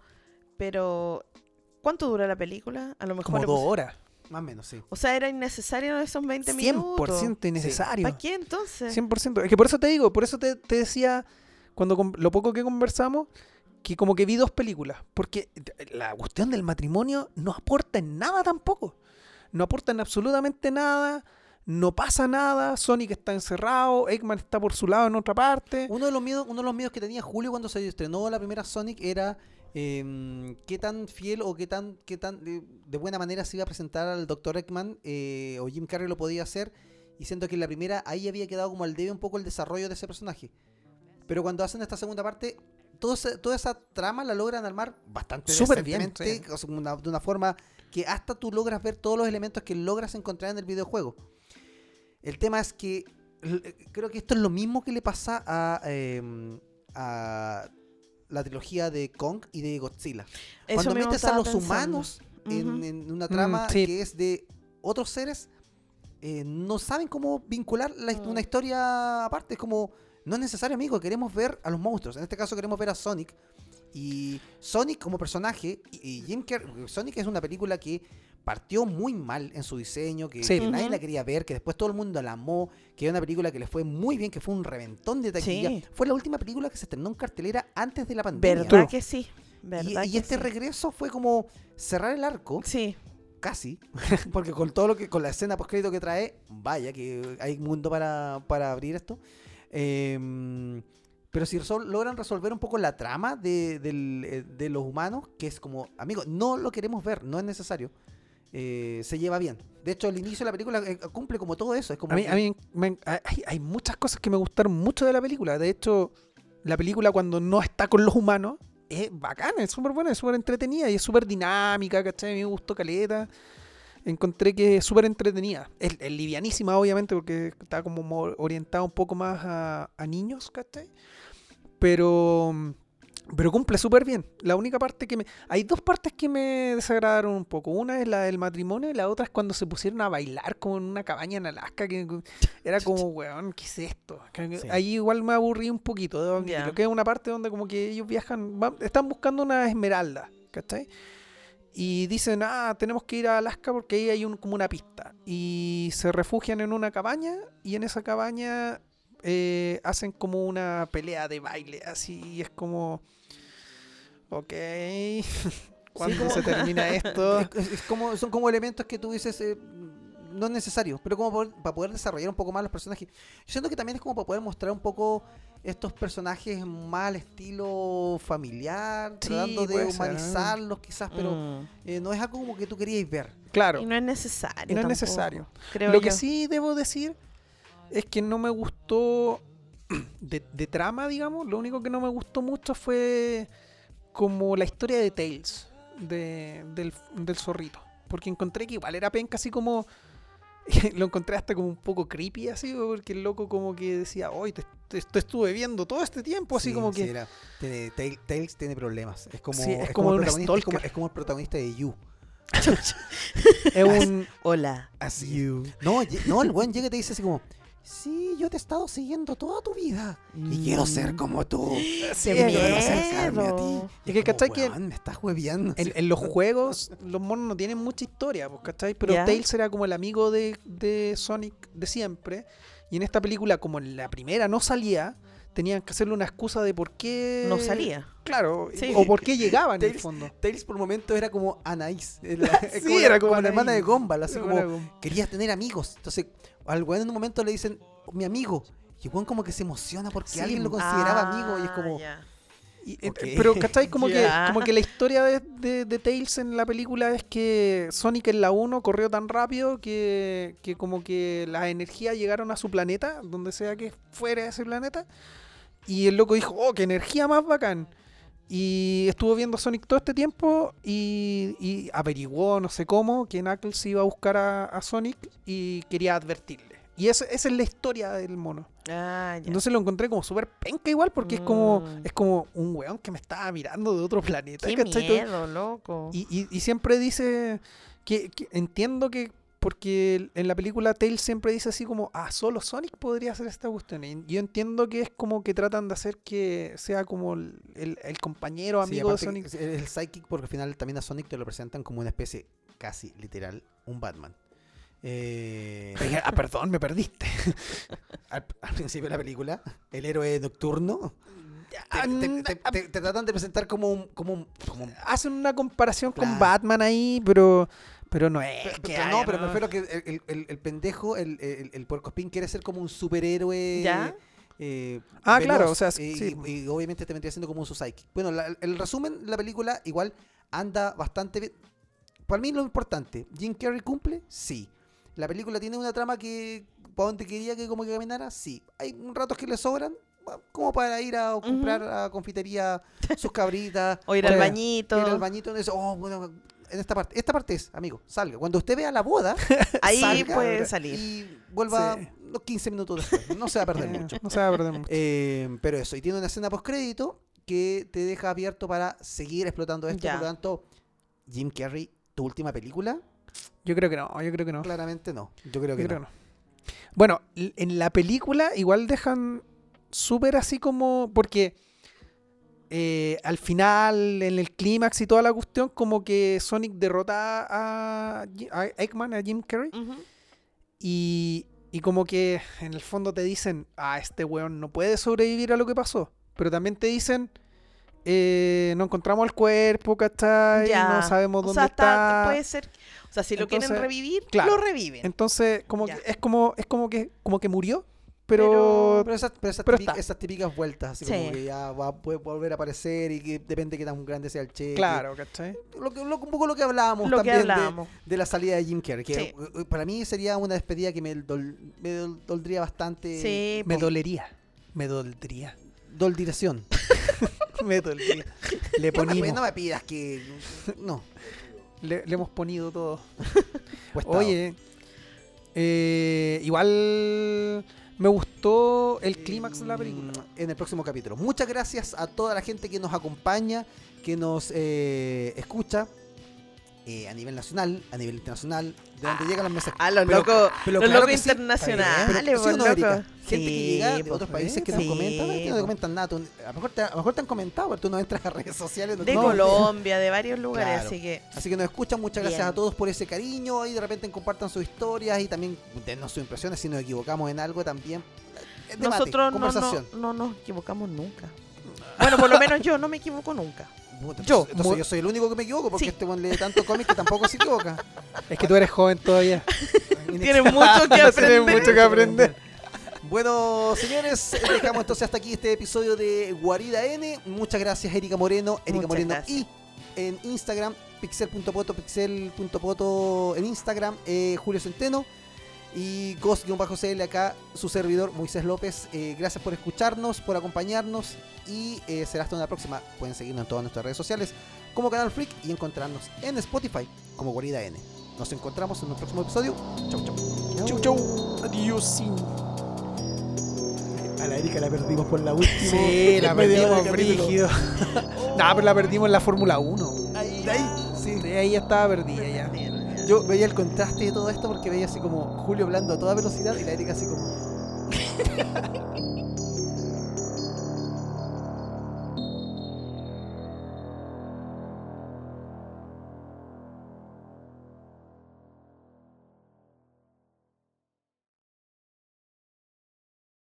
Pero. ¿Cuánto dura la película? A lo mejor. Como dos horas. Más o menos, sí. O sea, era innecesario esos 20 minutos. 100% innecesario. ¿Para qué entonces? 100%. Es que por eso te digo, por eso te, te decía, cuando lo poco que conversamos, que como que vi dos películas. Porque la cuestión del matrimonio no aporta en nada tampoco. No aporta en absolutamente nada. No pasa nada. Sonic está encerrado. Eggman está por su lado en otra parte. Uno de los miedos, uno de los miedos que tenía Julio cuando se estrenó la primera Sonic era em, qué tan fiel o qué tan, qué tan de, de buena manera se iba a presentar al Dr. Eggman eh, o Jim Carrey lo podía hacer. Y siento que en la primera ahí había quedado como al debe un poco el desarrollo de ese personaje. Pero cuando hacen esta segunda parte, todo ese- toda esa trama la logran armar bastante Súper bien, decentemente, sí. o sea, una- de una forma que hasta tú logras ver todos los elementos que logras encontrar en el videojuego. El tema es que creo que esto es lo mismo que le pasa a, em, a la trilogía de Kong y de Godzilla. Eso Cuando metes a los pensando. humanos en, una trama Mm, sí. que es de otros seres, eh, no saben cómo vincular la hist- Mm. una historia aparte. Es como, no es necesario, amigo, queremos ver a los monstruos. En este caso queremos ver a Sonic. Y Sonic como personaje, y, y Jim Carrey, Sonic es una película que partió muy mal en su diseño, que, Sí. que nadie la quería ver, que después todo el mundo la amó, que era una película que le fue muy bien, que fue un reventón de taquilla. Sí. Fue la última película que se estrenó en cartelera antes de la pandemia. ¿Verdad que sí? Y, ¿Verdad y que este sí? regreso fue como cerrar el arco, Sí. casi, porque con todo lo que, con la escena post que trae, vaya que hay mundo para, para abrir esto. Em, pero si resol- logran resolver un poco la trama de, eh, de los humanos, que es como, amigo, no lo queremos ver, no es necesario. eh, se lleva bien. De hecho, el inicio de la película eh, cumple como todo eso. Es como A mí, que- a mí me- hay, hay muchas cosas que me gustaron mucho de la película. De hecho, la película cuando no está con los humanos es bacana, es súper buena, es súper entretenida y es súper dinámica, ¿cachai? A mí me gustó Caleta. Encontré que es súper entretenida. Es, es livianísima, obviamente, porque está como mo- orientada un poco más a, a niños, ¿cachai? Pero, pero cumple súper bien. La única parte que me... Hay dos partes que me desagradaron un poco. Una es la del matrimonio y la otra es cuando se pusieron a bailar como en una cabaña en Alaska, que era como, weón, ¿qué es esto? Sí. Ahí igual me aburrí un poquito. Ya. que es una parte donde como que ellos viajan, van- están buscando una esmeralda, ¿cachai? Y dicen, ah, tenemos que ir a Alaska porque ahí hay un, como una pista. Y se refugian en una cabaña y en esa cabaña eh, hacen como una pelea de baile, así, y es como, ok, ¿cuándo como- se termina esto? Es, es- es como, son como elementos que tú dices, eh, no es necesario, pero como por- para poder desarrollar un poco más los personajes. Yo siento que también es como para poder mostrar un poco estos personajes más al estilo familiar, Sí, tratando de puede ser, ¿eh? humanizarlos quizás, pero Mm. eh, no es algo como que tú querías ver. Claro, Y no es necesario. no es tampoco, necesario. Creo Lo que yo. sí debo decir es que no me gustó de, de trama, digamos. Lo único que no me gustó mucho fue como la historia de Tails, de- del, del zorrito. Porque encontré que igual era penca así como... Lo encontré hasta como un poco creepy así, porque el loco como que decía, hoy te, te- te estuve viendo todo este tiempo, así Sí, como sí, que... era- tiene, Tail- Tails tiene problemas. Es como, Sí, es como el protagonista, es, como, stalker. es como el protagonista de You. Es un... Hola. Así. No, lle- no, el buen llega y te dice así como, sí, yo te he estado siguiendo toda tu vida. Y quiero ser Mm. como tú. Sí, quiero acercarme a ti. Y Es que, ¿cachai que- "Weón, me estás hueviando. En, en los juegos, los monos no tienen mucha historia, pues, ¿cachai? Pero. Tails era como el amigo de, de Sonic de siempre. Y en esta película, como en la primera no salía, tenían que hacerle una excusa de por qué. No salía. Claro, Sí. o por qué llegaba en el fondo. Tails por momentos era como Anaís. era Sí, era como la hermana de. Gumball, así Era como como- querías tener amigos. Entonces, al weón en un momento le dicen, mi amigo. Y el weón como que se emociona porque Sí, alguien lo consideraba Ah, amigo. Y es como, ya. Y, eh, Ok. Pero, ¿cachai? Como, que, como que la historia de, de- de Tails en la película es que Sonic en la 1 corrió tan rápido que, que como que las energías llegaron a su planeta, donde sea que fuera ese planeta, y el loco dijo, oh, qué energía más bacán. Y estuvo viendo Sonic todo este tiempo y, y averiguó, no sé cómo, que Knuckles iba a buscar a, a Sonic y quería advertirle. Y esa, esa es la historia del mono. Ah, ya. Entonces lo encontré como súper penca igual, porque es como Mm. es como un weón que me estaba mirando de otro planeta. Qué miedo, loco. Y, y- y siempre dice que, que entiendo que porque en la película Tails siempre dice así como, ah, solo Sonic podría hacer esta cuestión. Y yo entiendo que es como que tratan de hacer que sea como el, el- el compañero Sí, amigo de Sonic. el psychic porque al final también a Sonic te lo presentan como una especie casi literal, un Batman. Eh, ah, perdón, me perdiste. al, al principio de la película, el héroe nocturno, te, Ah, te- te- te- te tratan de presentar como un... Como un, como un- Hacen una comparación con. Batman ahí, pero, pero no es. pero- que pero haya, no, pero prefiero que el, el, pendejo, el, el, el puercoespín quiere ser como un superhéroe... ¿Ya? eh, Ah, veloz, claro, o sea, y, sí. y- y obviamente te vendría siendo como un su psychic. Bueno, la- el resumen de la película igual anda bastante bien. Para mí lo importante, ¿Jim Carrey cumple? Sí. ¿La película tiene una trama que para donde quería que como que caminara? Sí. ¿Hay ratos que le sobran? Como para ir a comprar a confitería sus cabritas. O ir al bañito. Ir al bañito. eso, oh, bueno, en esta parte. Esta parte es, amigo, salga. Cuando usted vea la boda, Ahí salga puede salir. y vuelva Sí. los 15 minutos después. No se va a perder mucho. No se va a perder mucho. Eh, pero eso, y tiene una escena post-crédito que te deja abierto para seguir explotando esto. Ya. Por lo tanto, Jim Carrey, tu última película, Yo creo que no, yo creo que no. claramente no. Yo creo que Yo creo no. que no. Bueno, en la película igual dejan súper así como. Porque eh, al final, en el clímax y toda la cuestión, como que Sonic derrota a, a Eggman, a Jim Carrey. Y, y como que en el fondo te dicen, ah, este weón no puede sobrevivir a lo que pasó. Pero también te dicen, eh, no encontramos el cuerpo, ¿cachai? Ya. No sabemos O dónde sea, está. puede ser. O sea, si lo quieren revivir, claro. lo reviven. Entonces, como que es como, es como que, como que murió, pero, Pero- esas, pero esas, Pero típica- está. esas típicas vueltas, así Sí. como que ya va, puede volver a aparecer y que depende de qué tan grande sea el cheque. claro, ¿cachai? Lo lo- un poco lo que hablábamos Lo también de- hablábamos. De, la salida de Jim Carrey. Que Sí. eh, para mí sería una despedida que me, dol- me dol- doldría bastante. Sí, Me po. dolería. Me doldría. Doldiración. me doldría. Le No me, ponimos. no me pidas que. No. Le, le hemos ponido todo. Oye, eh, igual me gustó el clímax de la película. En el próximo capítulo. Muchas gracias a toda la gente que nos acompaña, que nos eh, escucha eh, a nivel nacional, a nivel internacional, de donde llegan las mensajes. A los locos, pero los claro locos que sí, internacionales, ¿sí no, loco. Gente que Sí, llega de pues, otros países que nos sí, comentan, "Ay, que no te comentan nada. tú- a, lo mejor te, a lo mejor te han comentado, pero tú no entras a redes sociales. no- De no. Colombia, de varios lugares, Claro. así que Así que nos escuchan, muchas gracias a todos por ese cariño y de repente compartan sus historias y también denos sus impresiones si nos equivocamos en algo también. Eh, debate, nosotros no, no, no nos equivocamos nunca. Bueno, por lo menos yo no me equivoco nunca. Puta, Yo, entonces, yo soy el único que me equivoco porque Sí. este one lee tanto cómic que tampoco se equivoca. Es que tú eres joven todavía. Tienes mucho que Tienes aprender. mucho que aprender. Bueno, señores, dejamos entonces hasta aquí este episodio de Guarida N. Muchas gracias, Erika Moreno. Erika Muchas Moreno gracias. y en Instagram, pixel.poto, pixel.poto en Instagram, eh, Julio Centeno. Y Ghost-CL acá, su servidor Moisés López. Eh, gracias por escucharnos, por acompañarnos. Y eh, será hasta una próxima. Pueden seguirnos en todas nuestras redes sociales como Canal Freak y encontrarnos en Spotify como Guarida N. Nos encontramos en un próximo episodio. Chau, chau. Chau, chau. Adiós. A la Erika la perdimos por la última. Sí, la perdimos de brígido. nah, pero la perdimos en la Fórmula 1. Ahí, ahí, sí. Sí, ahí ya estaba perdida ya yo veía el contraste de todo esto porque veía así como Julio hablando a toda velocidad y la Erika así como.